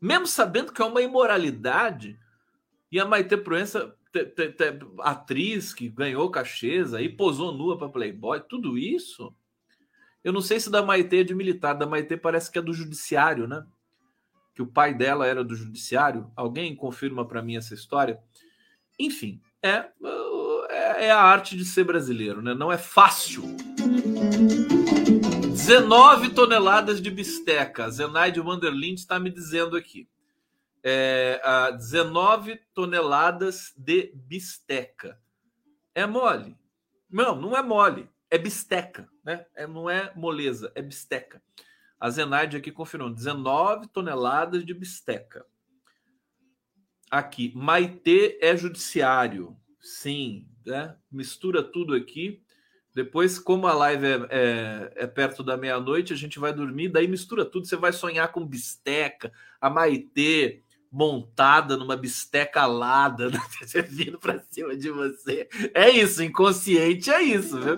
mesmo sabendo que é uma imoralidade, e a Maite Proença, te, te, te, atriz que ganhou cachês aí, posou nua para Playboy, tudo isso. Eu não sei se da Maite é de militar, da Maite parece que é do judiciário, né? Que o pai dela era do judiciário. Alguém confirma para mim essa história? Enfim, é, é, a arte de ser brasileiro, né? Não é fácil. 19 toneladas de bisteca. Zenaide Wanderlind está me dizendo aqui. É, 19 toneladas de bisteca. É mole? Não, não é mole. É bisteca, né? É, não é moleza, é bisteca. A Zenaide aqui confirmou: 19 toneladas de bisteca. Aqui, Maitê é judiciário. Sim, né? mistura tudo aqui. Depois, como a live é, é, é perto da meia-noite, a gente vai dormir, daí mistura tudo. Você vai sonhar com bisteca, a Maitê montada numa bisteca alada, né? vindo para cima de você. É isso, inconsciente é isso, viu?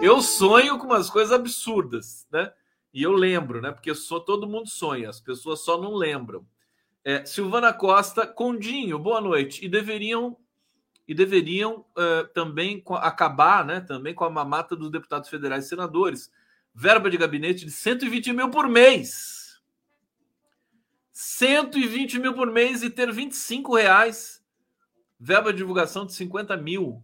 Eu sonho com umas coisas absurdas, né? E eu lembro, né? Porque sou, todo mundo sonha, as pessoas só não lembram. É, Silvana Costa, Condinho, boa noite. E deveriam e deveriam uh, também acabar né, também com a mamata dos deputados federais e senadores. Verba de gabinete de 120 mil por mês. 120 mil por mês e ter 25 reais. Verba de divulgação de 50 mil.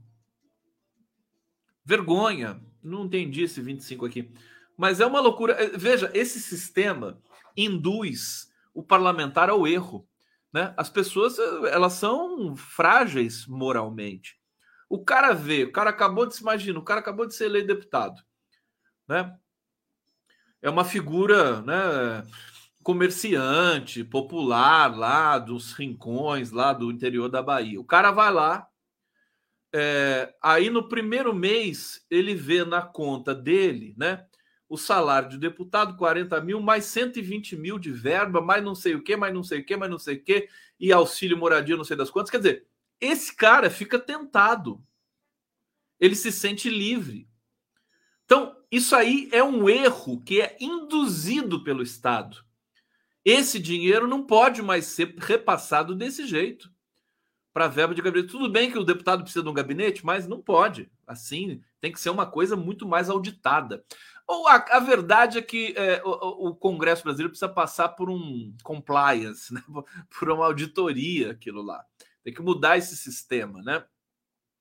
Vergonha. Não entendi esse 25 aqui. Mas é uma loucura. Eh, veja, esse sistema induz o parlamentar ao erro. Né? As pessoas eh, elas são frágeis moralmente. O cara vê, o cara acabou de se imagina, o cara acabou de ser eleito deputado, né? É uma figura, né? Comerciante, popular lá dos rincões lá do interior da Bahia. O cara vai lá, é, aí no primeiro mês ele vê na conta dele, né? O salário de deputado, 40 mil, mais 120 mil de verba, mais não sei o que, mais não sei o que, mais não sei o que, e auxílio moradia, não sei das quantas. Quer dizer, esse cara fica tentado. Ele se sente livre. Então, isso aí é um erro que é induzido pelo Estado. Esse dinheiro não pode mais ser repassado desse jeito para verba de gabinete. Tudo bem que o deputado precisa de um gabinete, mas não pode. Assim, tem que ser uma coisa muito mais auditada. Ou a, a verdade é que é, o, o, Congresso brasileiro precisa passar por um compliance, né? por uma auditoria, aquilo lá. Tem que mudar esse sistema, né?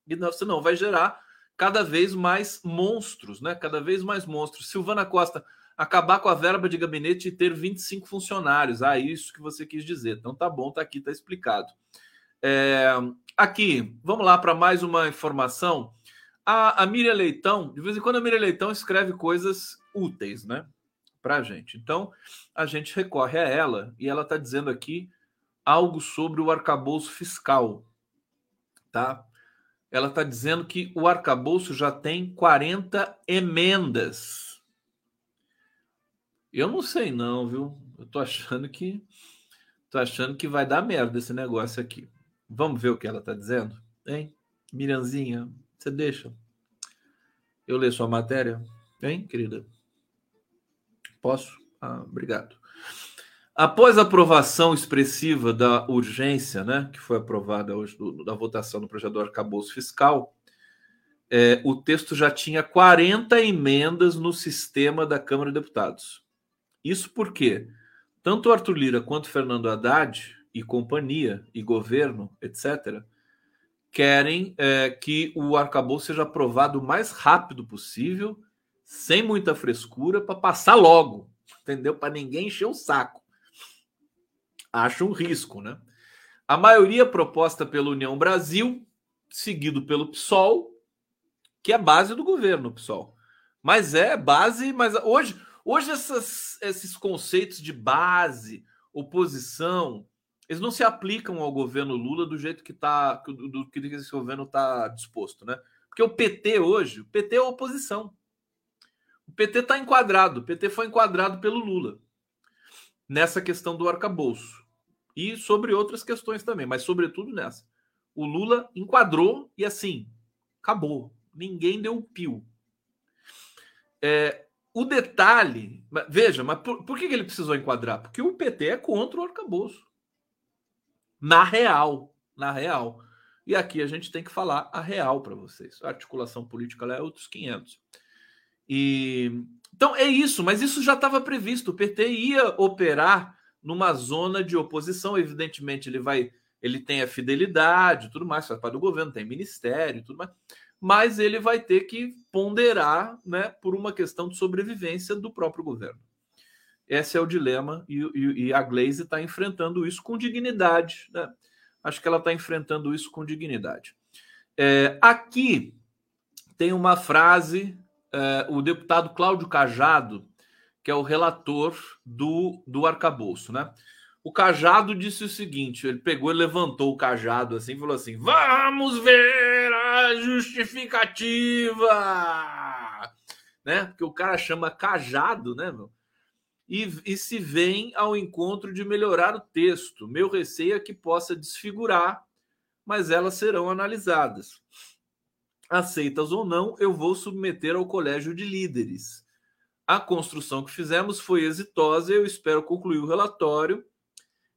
E não, senão vai gerar cada vez mais monstros, né? Cada vez mais monstros. Silvana Costa, acabar com a verba de gabinete e ter 25 funcionários. Ah, isso que você quis dizer. Então tá bom, tá aqui, tá explicado. É, aqui, vamos lá para mais uma informação. A, a Miriam Leitão, de vez em quando a Miriam Leitão escreve coisas úteis, né? Para gente. Então, a gente recorre a ela e ela está dizendo aqui algo sobre o arcabouço fiscal, tá? Ela está dizendo que o arcabouço já tem 40 emendas. Eu não sei não, viu? Eu tô achando que tô achando que vai dar merda esse negócio aqui. Vamos ver o que ela está dizendo? Hein? Miranzinha, você deixa? Eu ler sua matéria? Hein, querida? Posso? Ah, obrigado. Após a aprovação expressiva da urgência, né, que foi aprovada hoje do, da votação do projeto do arcabouço fiscal, é, o texto já tinha 40 emendas no sistema da Câmara de Deputados. Isso porque tanto Arthur Lira quanto Fernando Haddad e companhia e governo, etc., querem é, que o arcabouço seja aprovado o mais rápido possível, sem muita frescura, para passar logo, entendeu? Para ninguém encher o saco. Acho um risco, né? A maioria proposta pela União Brasil, seguido pelo PSOL, que é base do governo, PSOL. Mas é base, mas hoje, hoje essas, esses conceitos de base, oposição, eles não se aplicam ao governo Lula do jeito que tá, do, que esse governo está disposto, né? Porque o PT hoje, o PT é oposição. O PT está enquadrado, o PT foi enquadrado pelo Lula nessa questão do arcabouço e sobre outras questões também, mas sobretudo nessa. O Lula enquadrou e assim acabou. Ninguém deu um pio. É, o detalhe, veja, mas por, por que ele precisou enquadrar? Porque o PT é contra o arcabouço na real, na real. E aqui a gente tem que falar a real para vocês. A articulação política lá é outros 500. E então é isso, mas isso já estava previsto. O PT ia operar numa zona de oposição, evidentemente ele vai, ele tem a fidelidade, tudo mais, faz parte do governo, tem ministério, tudo mais, mas ele vai ter que ponderar, né, por uma questão de sobrevivência do próprio governo. Esse é o dilema e, e, e a Glaze está enfrentando isso com dignidade. Né? Acho que ela está enfrentando isso com dignidade. É, aqui tem uma frase, é, o deputado Cláudio Cajado, que é o relator do, do arcabouço, né? O Cajado disse o seguinte: ele pegou e levantou o cajado assim e falou assim: Vamos ver a justificativa! Né? Porque o cara chama cajado, né, meu? E, e se vem ao encontro de melhorar o texto. Meu receio é que possa desfigurar, mas elas serão analisadas. Aceitas ou não, eu vou submeter ao colégio de líderes. A construção que fizemos foi exitosa e eu espero concluir o relatório.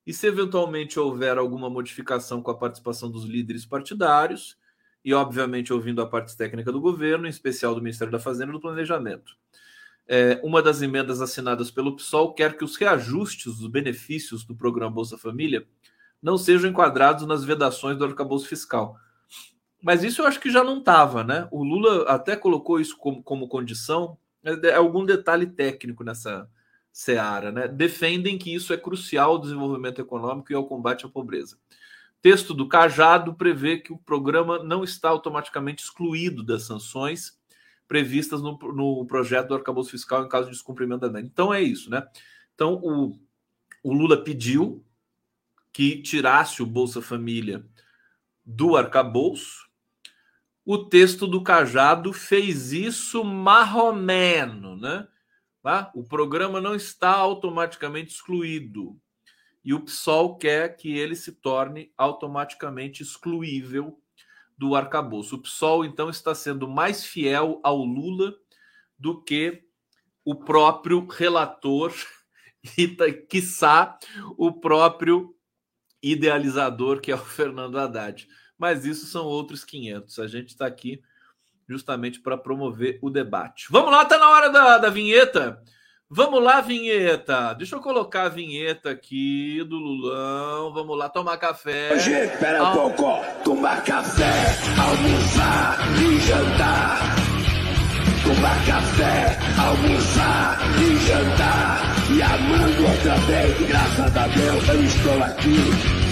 E se eventualmente houver alguma modificação com a participação dos líderes partidários, e obviamente ouvindo a parte técnica do governo, em especial do Ministério da Fazenda e do Planejamento é, uma das emendas assinadas pelo PSOL quer que os reajustes dos benefícios do programa Bolsa Família não sejam enquadrados nas vedações do arcabouço fiscal. Mas isso eu acho que já não estava, né? O Lula até colocou isso como, como condição, é, é algum detalhe técnico nessa seara, né? Defendem que isso é crucial ao desenvolvimento econômico e ao combate à pobreza. Texto do Cajado prevê que o programa não está automaticamente excluído das sanções previstas no, no projeto do arcabouço fiscal em caso de descumprimento da lei. Então é isso, né? Então o, o Lula pediu que tirasse o Bolsa Família do arcabouço. O texto do Cajado fez isso marromeno, né? Tá? O programa não está automaticamente excluído. E o PSOL quer que ele se torne automaticamente excluível do arcabouço. O PSOL, então, está sendo mais fiel ao Lula do que o próprio relator e, quiçá, o próprio idealizador, que é o Fernando Haddad. Mas isso são outros 500. A gente está aqui justamente para promover o debate. Vamos lá, está na hora da, da vinheta. Vamos lá, vinheta. Deixa eu colocar a vinheta aqui do Lulão. Vamos lá tomar café. Hoje, espera um pouco. Tomar café, almoçar e jantar. Tomar café, almoçar e jantar. E amando outra vez, graças a Deus eu estou aqui.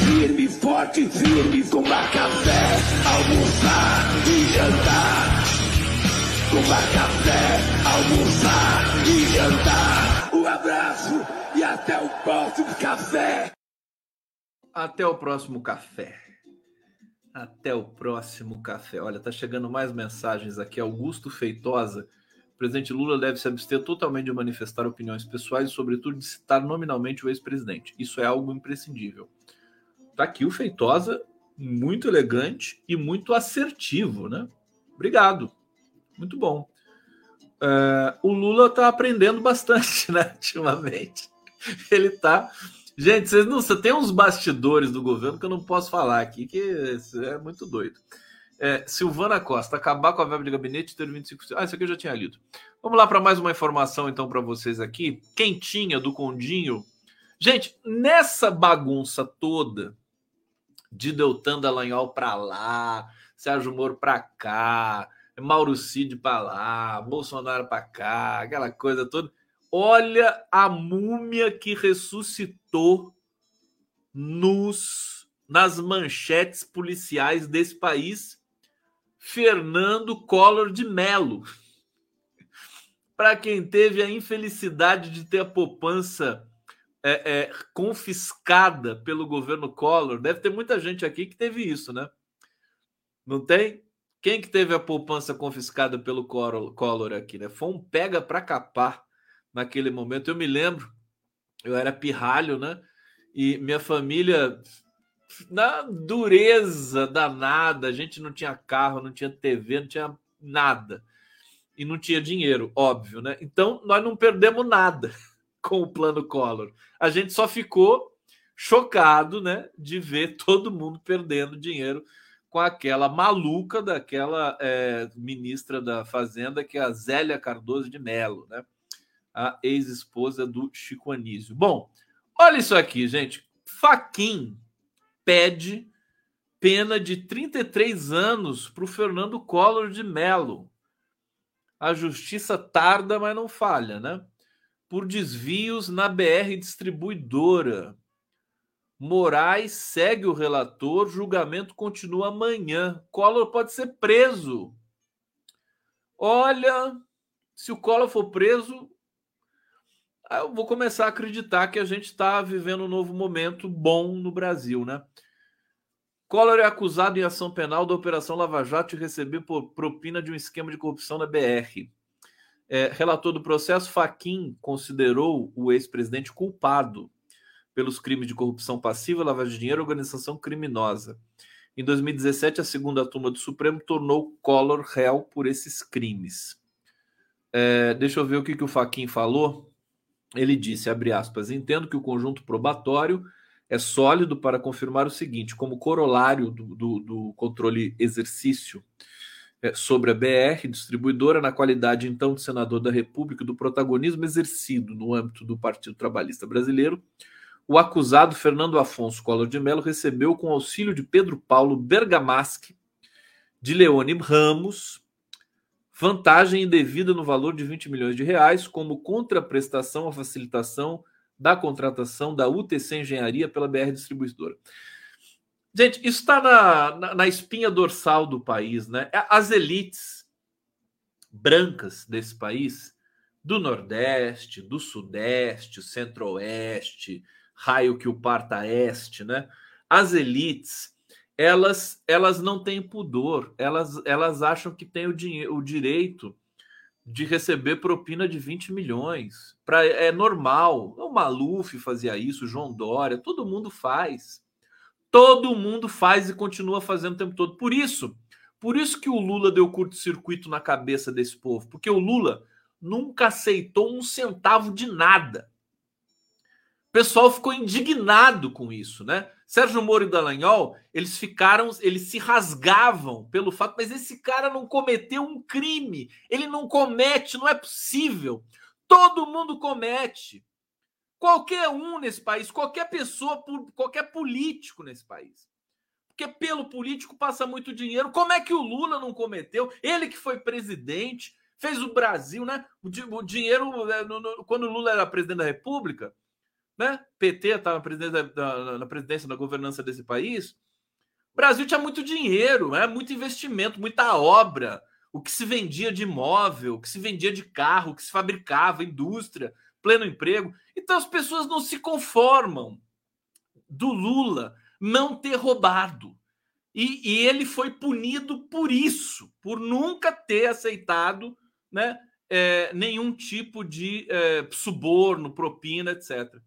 Firme, forte, firme. Tomar café, almoçar e jantar tomar café, almoçar e jantar. Um abraço e até o próximo café. Até o próximo café. Até o próximo café. Olha, tá chegando mais mensagens aqui. Augusto Feitosa. O presidente Lula deve se abster totalmente de manifestar opiniões pessoais e, sobretudo, de citar nominalmente o ex-presidente. Isso é algo imprescindível. Tá aqui o Feitosa muito elegante e muito assertivo, né? Obrigado. Muito bom. É, o Lula está aprendendo bastante, né? Ultimamente. Ele está. Gente, vocês não. Você tem uns bastidores do governo que eu não posso falar aqui, que é muito doido. É, Silvana Costa, acabar com a verba de gabinete e ter 25%. Ah, isso aqui eu já tinha lido. Vamos lá para mais uma informação, então, para vocês aqui. Quentinha do Condinho. Gente, nessa bagunça toda de Deltan Dallagnol para lá, Sérgio Moro para cá, Mauro Cid para lá, Bolsonaro para cá, aquela coisa toda. Olha a múmia que ressuscitou nos nas manchetes policiais desse país Fernando Collor de Mello. Para quem teve a infelicidade de ter a poupança é, é, confiscada pelo governo Collor, deve ter muita gente aqui que teve isso, né? Não tem? Quem que teve a poupança confiscada pelo Collor aqui, né? Foi um pega para capar naquele momento. Eu me lembro, eu era pirralho, né? E minha família na dureza danada. A gente não tinha carro, não tinha TV, não tinha nada. E não tinha dinheiro, óbvio, né? Então nós não perdemos nada com o plano Collor. A gente só ficou chocado, né, de ver todo mundo perdendo dinheiro com aquela maluca daquela é, ministra da Fazenda, que é a Zélia Cardoso de Mello, né? A ex-esposa do Chico Anísio. Bom, olha isso aqui, gente. Faquin pede pena de 33 anos para o Fernando Collor de Mello. A justiça tarda, mas não falha, né? Por desvios na BR distribuidora. Moraes segue o relator, julgamento continua amanhã. Collor pode ser preso. Olha, se o Collor for preso, eu vou começar a acreditar que a gente está vivendo um novo momento bom no Brasil, né? Collor é acusado em ação penal da Operação Lava Jato de receber propina de um esquema de corrupção na BR. É, relator do processo, Faquim considerou o ex-presidente culpado pelos crimes de corrupção passiva, lavagem de dinheiro e organização criminosa. Em 2017, a segunda turma do Supremo tornou Collor réu por esses crimes. É, deixa eu ver o que, que o Faquim falou. Ele disse, abre aspas, entendo que o conjunto probatório é sólido para confirmar o seguinte: como corolário do, do, do controle exercício é, sobre a BR, distribuidora, na qualidade então de senador da República, do protagonismo exercido no âmbito do Partido Trabalhista Brasileiro, o acusado Fernando Afonso Collor de Mello recebeu, com auxílio de Pedro Paulo Bergamaschi, de Leone Ramos, vantagem indevida no valor de 20 milhões de reais como contraprestação à facilitação da contratação da UTC Engenharia pela BR Distribuidora. Gente, isso está na, na, na, espinha dorsal do país, né? É, as elites brancas desse país, do Nordeste, do Sudeste, Centro-Oeste, raio que o parta este, né? As elites, elas, elas não têm pudor, elas, elas acham que têm o, dinheiro, o direito de receber propina de 20 milhões. Pra, é normal. O Maluf fazia isso, o João Dória, todo mundo faz. Todo mundo faz e continua fazendo o tempo todo. Por isso, por isso que o Lula deu curto-circuito na cabeça desse povo, porque o Lula nunca aceitou um centavo de nada. O pessoal ficou indignado com isso, né? Sérgio Moro e Dallagnol, eles ficaram, eles se rasgavam pelo fato, mas esse cara não cometeu um crime, ele não comete, não é possível. Todo mundo comete. Qualquer um nesse país, qualquer pessoa, qualquer político nesse país. Porque pelo político passa muito dinheiro. Como é que o Lula não cometeu? Ele que foi presidente, fez o Brasil, né? O, dinheiro, né, quando o Lula era presidente da República, né? PT estava na presidência da, na presidência governança desse país. O Brasil tinha muito dinheiro, né? muito investimento, muita obra. O que se vendia de imóvel, o que se vendia de carro, o que se fabricava, indústria, pleno emprego. Então as pessoas não se conformam do Lula não ter roubado. E, e ele foi punido por isso, por nunca ter aceitado né, é, nenhum tipo de é, suborno, propina, etc.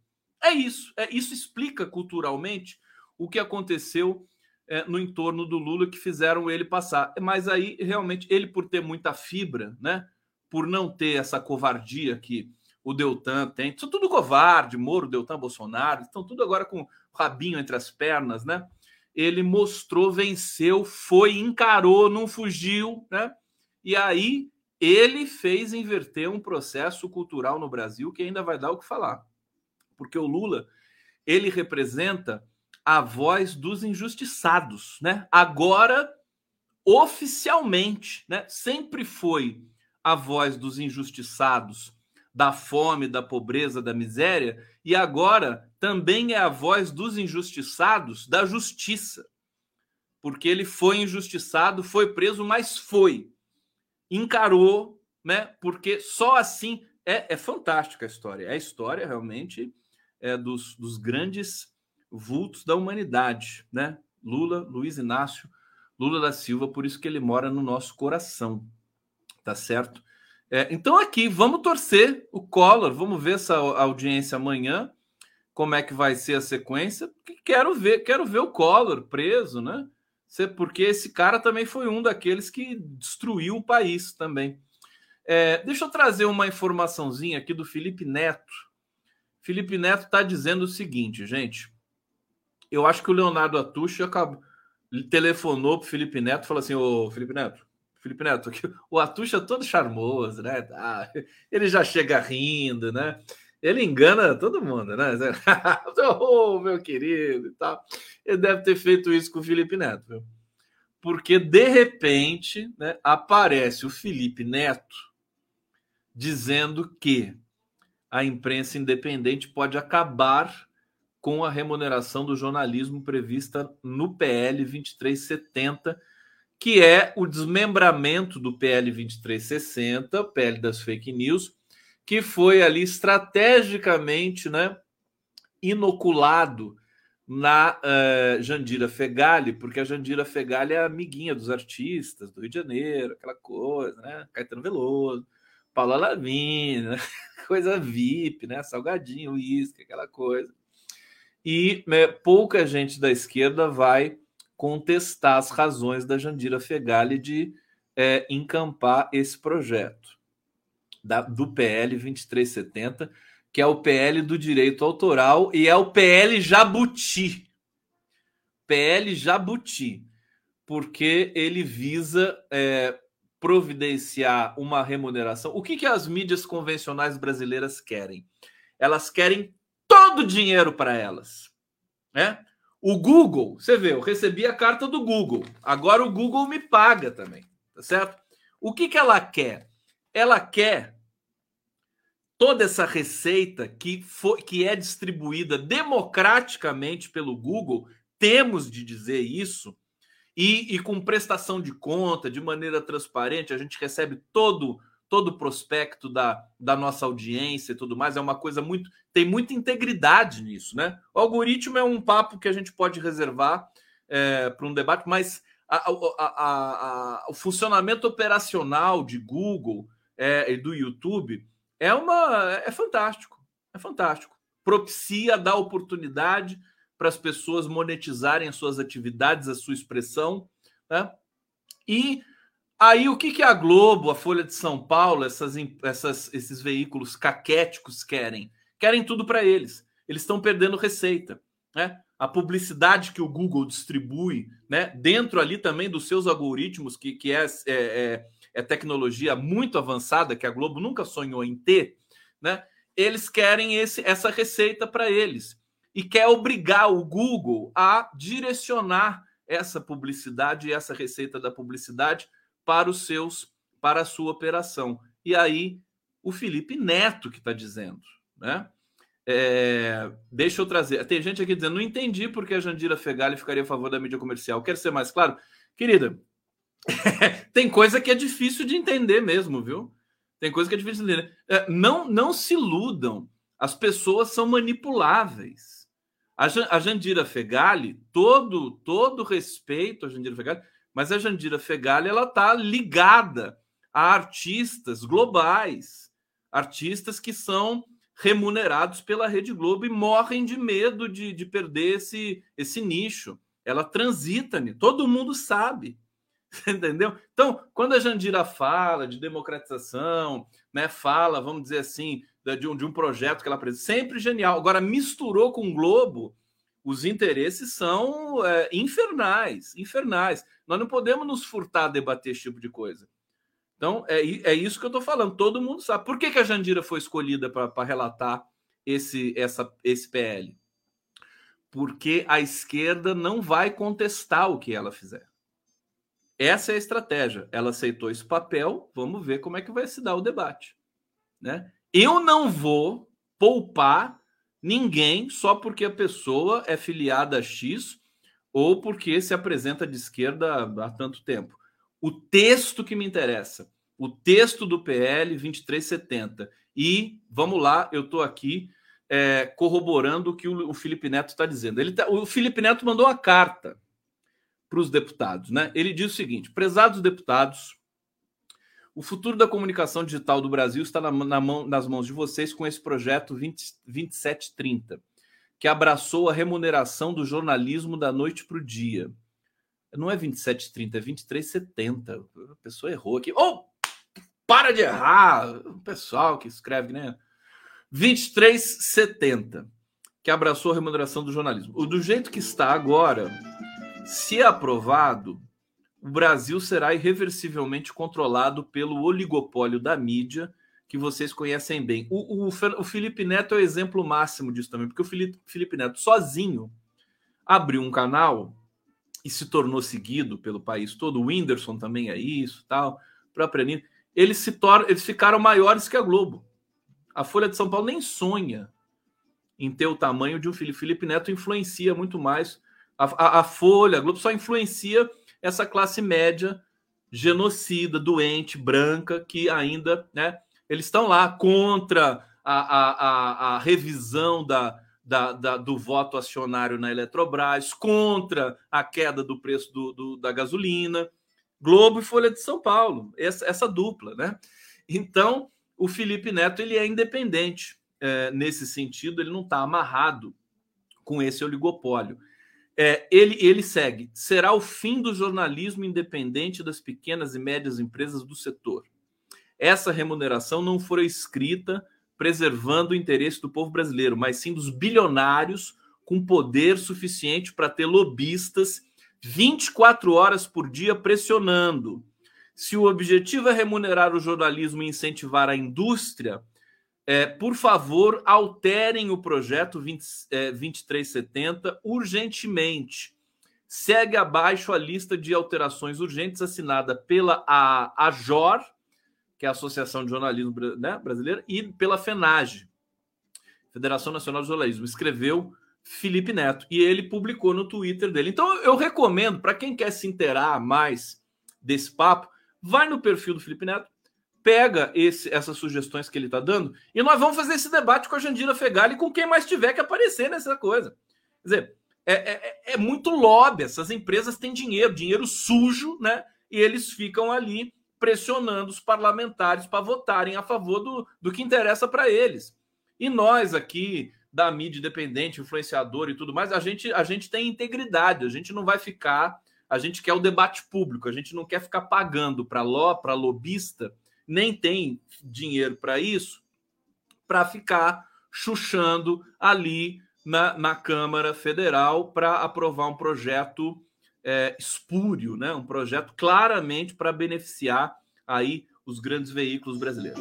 É isso. É, isso explica culturalmente o que aconteceu é, no entorno do Lula que fizeram ele passar. Mas aí, realmente, ele, por ter muita fibra, né? Por não ter essa covardia que o Deltan tem, são tudo covarde, Moro, Deltan, Bolsonaro, estão tudo agora com o rabinho entre as pernas, né? Ele mostrou, venceu, foi, encarou, não fugiu, né? E aí ele fez inverter um processo cultural no Brasil que ainda vai dar o que falar. Porque o Lula, ele representa a voz dos injustiçados, né? Agora, oficialmente, né? Sempre foi a voz dos injustiçados, da fome, da pobreza, da miséria, e agora também é a voz dos injustiçados da justiça. Porque ele foi injustiçado, foi preso, mas foi. Encarou, né? Porque só assim é, é fantástica a história. É a história realmente é, dos, dos grandes vultos da humanidade, né? Lula, Luiz Inácio Lula da Silva, por isso que ele mora no nosso coração, tá certo? É, então aqui, vamos torcer o Collor, vamos ver essa audiência amanhã, como é que vai ser a sequência. Quero ver, quero ver o Collor preso, né? Porque esse cara também foi um daqueles que destruiu o país também. É, deixa eu trazer uma informaçãozinha aqui do Felipe Neto. Felipe Neto está dizendo o seguinte, gente. Eu acho que o Leonardo Atucho acabou, telefonou para Felipe Neto e falou assim: Ô Felipe Neto, Felipe Neto, o Atucho é todo charmoso, né? Ah, ele já chega rindo, né? Ele engana todo mundo, né? Ô, oh, meu querido e tal. Ele deve ter feito isso com o Felipe Neto, viu? Porque de repente né, aparece o Felipe Neto dizendo que a imprensa independente pode acabar com a remuneração do jornalismo prevista no PL 2370, que é o desmembramento do PL 2360, PL das fake news, que foi ali estrategicamente né, inoculado na uh, Jandira Fegali, porque a Jandira Fegali é amiguinha dos artistas do Rio de Janeiro, aquela coisa, né? Caetano Veloso, Paula Lavigne, né? coisa VIP, né? Salgadinho, uísque, aquela coisa e né, pouca gente da esquerda vai contestar as razões da Jandira Fegali de é, encampar esse projeto da, do PL 2370, que é o PL do direito autoral e é o PL Jabuti. PL Jabuti, porque ele visa é, providenciar uma remuneração. O que, que as mídias convencionais brasileiras querem? Elas querem todo o dinheiro para elas. Né? O Google, você vê, eu recebi a carta do Google. Agora o Google me paga também, tá certo? O que, que ela quer? Ela quer toda essa receita que, for, que é distribuída democraticamente pelo Google, temos de dizer isso, e, e com prestação de conta, de maneira transparente, a gente recebe todo todo o prospecto da, da nossa audiência e tudo mais. É uma coisa muito. Tem muita integridade nisso, né? O algoritmo é um papo que a gente pode reservar é, para um debate, mas a, a, a, o funcionamento operacional de Google é, e do YouTube é uma é fantástico. É fantástico. Propicia dar oportunidade para as pessoas monetizarem as suas atividades, a sua expressão, né? E Aí o que, que a Globo, a Folha de São Paulo, essas, essas, esses veículos caquéticos querem? Querem tudo para eles. Eles estão perdendo receita. Né? A publicidade que o Google distribui, né? dentro ali também dos seus algoritmos, que, que é, é, é, é tecnologia muito avançada, que a Globo nunca sonhou em ter, né? eles querem esse, essa receita para eles. E quer obrigar o Google a direcionar essa publicidade e essa receita da publicidade para os seus, para a sua operação. E aí o Felipe Neto que está dizendo, né? É, deixa eu trazer. Tem gente aqui dizendo: não entendi porque a Jandira Fegali ficaria a favor da mídia comercial. Quer ser mais claro? Querida, tem coisa que é difícil de entender mesmo, viu? Tem coisa que é difícil de entender. É, não, não se iludam. As pessoas são manipuláveis. A, Jandira Fegali, todo, todo respeito a Jandira Fegali, mas a Jandira Fegali ela está ligada a artistas globais, artistas que são remunerados pela Rede Globo e morrem de medo de, de perder esse, esse nicho. ela transita, todo mundo sabe. Entendeu? Então, quando a Jandira fala de democratização, né, fala, vamos dizer assim, de um, de um projeto que ela apresenta, sempre genial. Agora, misturou com o Globo, os interesses são é, infernais, infernais. Nós não podemos nos furtar a debater esse tipo de coisa. Então, é, é isso que eu estou falando. Todo mundo sabe. Por que, que a Jandira foi escolhida para relatar esse, essa, esse PL? Porque a esquerda não vai contestar o que ela fizer. Essa é a estratégia. Ela aceitou esse papel, vamos ver como é que vai se dar o debate. Né? Eu não vou poupar ninguém só porque a pessoa é filiada a X ou porque se apresenta de esquerda há tanto tempo. O texto que me interessa, o texto do PL 2370. E vamos lá, eu estou aqui é, corroborando o que o, Felipe Neto está dizendo. Ele tá, o Felipe Neto mandou uma carta para os deputados. Né? Ele diz o seguinte: prezados deputados, o futuro da comunicação digital do Brasil está na, na mão, nas mãos de vocês com esse projeto 20, 2730, que abraçou a remuneração do jornalismo da noite para o dia. Não é 2730, é 2370. A pessoa errou aqui. Oh, para de errar! O pessoal que escreve, né? 2370, que abraçou a remuneração do jornalismo. Do jeito que está agora, se aprovado, o Brasil será irreversivelmente controlado pelo oligopólio da mídia, que vocês conhecem bem. O, o, o Felipe Neto é o exemplo máximo disso também, porque o Felipe, Felipe Neto sozinho abriu um canal e se tornou seguido pelo país todo. O Whindersson também é isso, tal, própria Anitta. Eles se eles ficaram maiores que a Globo. A Folha de São Paulo nem sonha em ter o tamanho de um Felipe. Felipe Neto influencia muito mais. A, a, a Folha, a Globo só influencia essa classe média genocida, doente, branca, que ainda, né, eles estão lá contra a, a, a, a revisão da, da, da, do voto acionário na Eletrobras, contra a queda do preço do, do, da gasolina, Globo e Folha de São Paulo, essa, essa dupla, né? Então, o Felipe Neto ele é independente é, nesse sentido, ele não está amarrado com esse oligopólio. É, ele, ele segue. Será o fim do jornalismo independente das pequenas e médias empresas do setor. Essa remuneração não foi escrita preservando o interesse do povo brasileiro, mas sim dos bilionários com poder suficiente para ter lobistas 24 horas por dia pressionando. Se o objetivo é remunerar o jornalismo e incentivar a indústria, é, por favor, alterem o projeto 20, é, 2370 urgentemente. Segue abaixo a lista de alterações urgentes assinada pela a, AJOR, que é a Associação de Jornalismo né, Brasileira, e pela FENAGE, Federação Nacional de Jornalismo. Escreveu Felipe Neto e ele publicou no Twitter dele. Então eu recomendo para quem quer se inteirar mais desse papo, vai no perfil do Felipe Neto, pega esse, essas sugestões que ele está dando e nós vamos fazer esse debate com a Jandira Fegali e com quem mais tiver que aparecer nessa coisa. Quer dizer, é, é, é muito lobby, essas empresas têm dinheiro, dinheiro sujo, né? E eles ficam ali pressionando os parlamentares para votarem a favor do, do que interessa para eles. E nós aqui, da mídia independente, influenciador e tudo mais, a gente, a gente tem integridade, a gente não vai ficar, a gente quer o debate público, a gente não quer ficar pagando para lo, para lobista nem tem dinheiro para isso, para ficar chuchando ali na, na Câmara Federal para aprovar um projeto é, espúrio, né? um projeto claramente para beneficiar aí os grandes veículos brasileiros.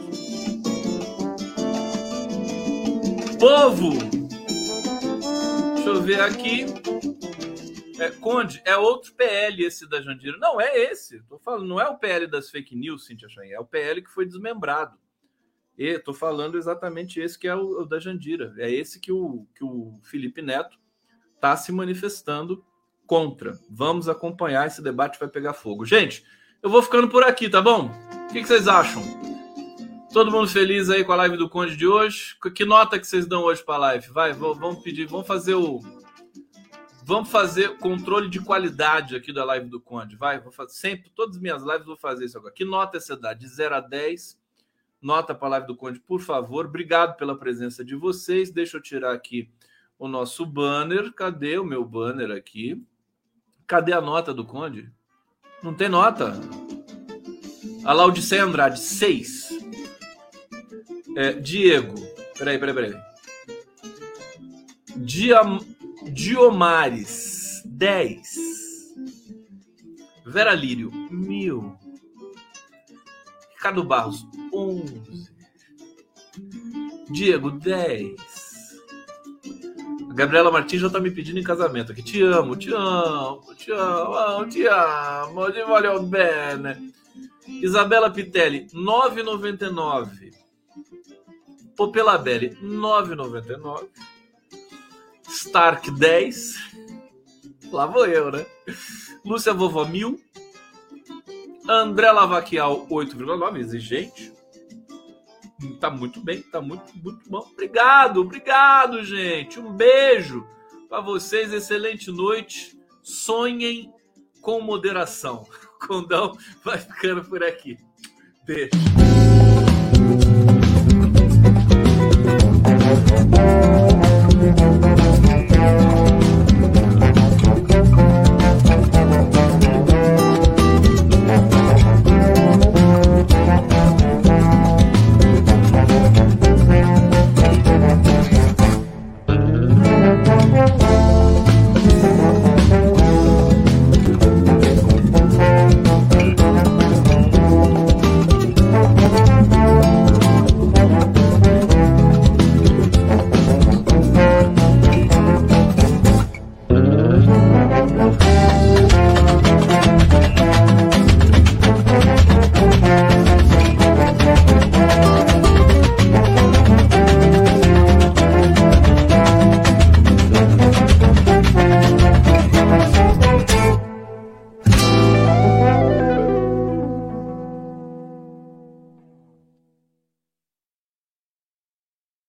Povo! Deixa eu ver aqui. É, Conde, é outro PL esse da Jandira. Não, é esse. Tô falando, não é o PL das fake news, Cintia Chain, é o PL que foi desmembrado. E tô falando exatamente esse que é o, o da Jandira. É esse que o, que o Felipe Neto está se manifestando contra. Vamos acompanhar esse debate, vai pegar fogo. Gente, eu vou ficando por aqui, tá bom? O que, que vocês acham? Todo mundo feliz aí com a live do Conde de hoje? Que nota que vocês dão hoje para a live? Vai, vamos pedir, vamos fazer o Vamos fazer controle de qualidade aqui da live do Conde. Vai, vou fazer sempre, todas as minhas lives vou fazer isso agora. Que nota você dá? De 0 a 10. Nota para a live do Conde, por favor. Obrigado pela presença de vocês. Deixa eu tirar aqui o nosso banner. Cadê o meu banner aqui? Cadê a nota do Conde? Não tem nota. A Laudicea Andrade, 6. É, Diego. Peraí, peraí, peraí. Diam, Diomares, 10. Vera Lírio, 1000. Ricardo Barros, 11. Diego, 10. A Gabriela Martins já tá me pedindo em casamento aqui. Te amo, te amo, te amo, te amo, te valeu bene. Isabela Pitelli, 9,99. Popelabelli, 9,99. Stark, 10. Lá vou eu, né? Lúcia Vovó, 1000. André Lavaquial, 8,9. Exigente. Tá muito bem, tá muito, muito bom. Obrigado, obrigado, gente. Um beijo para vocês. Excelente noite. Sonhem com moderação. O Condão vai ficando por aqui. Beijo.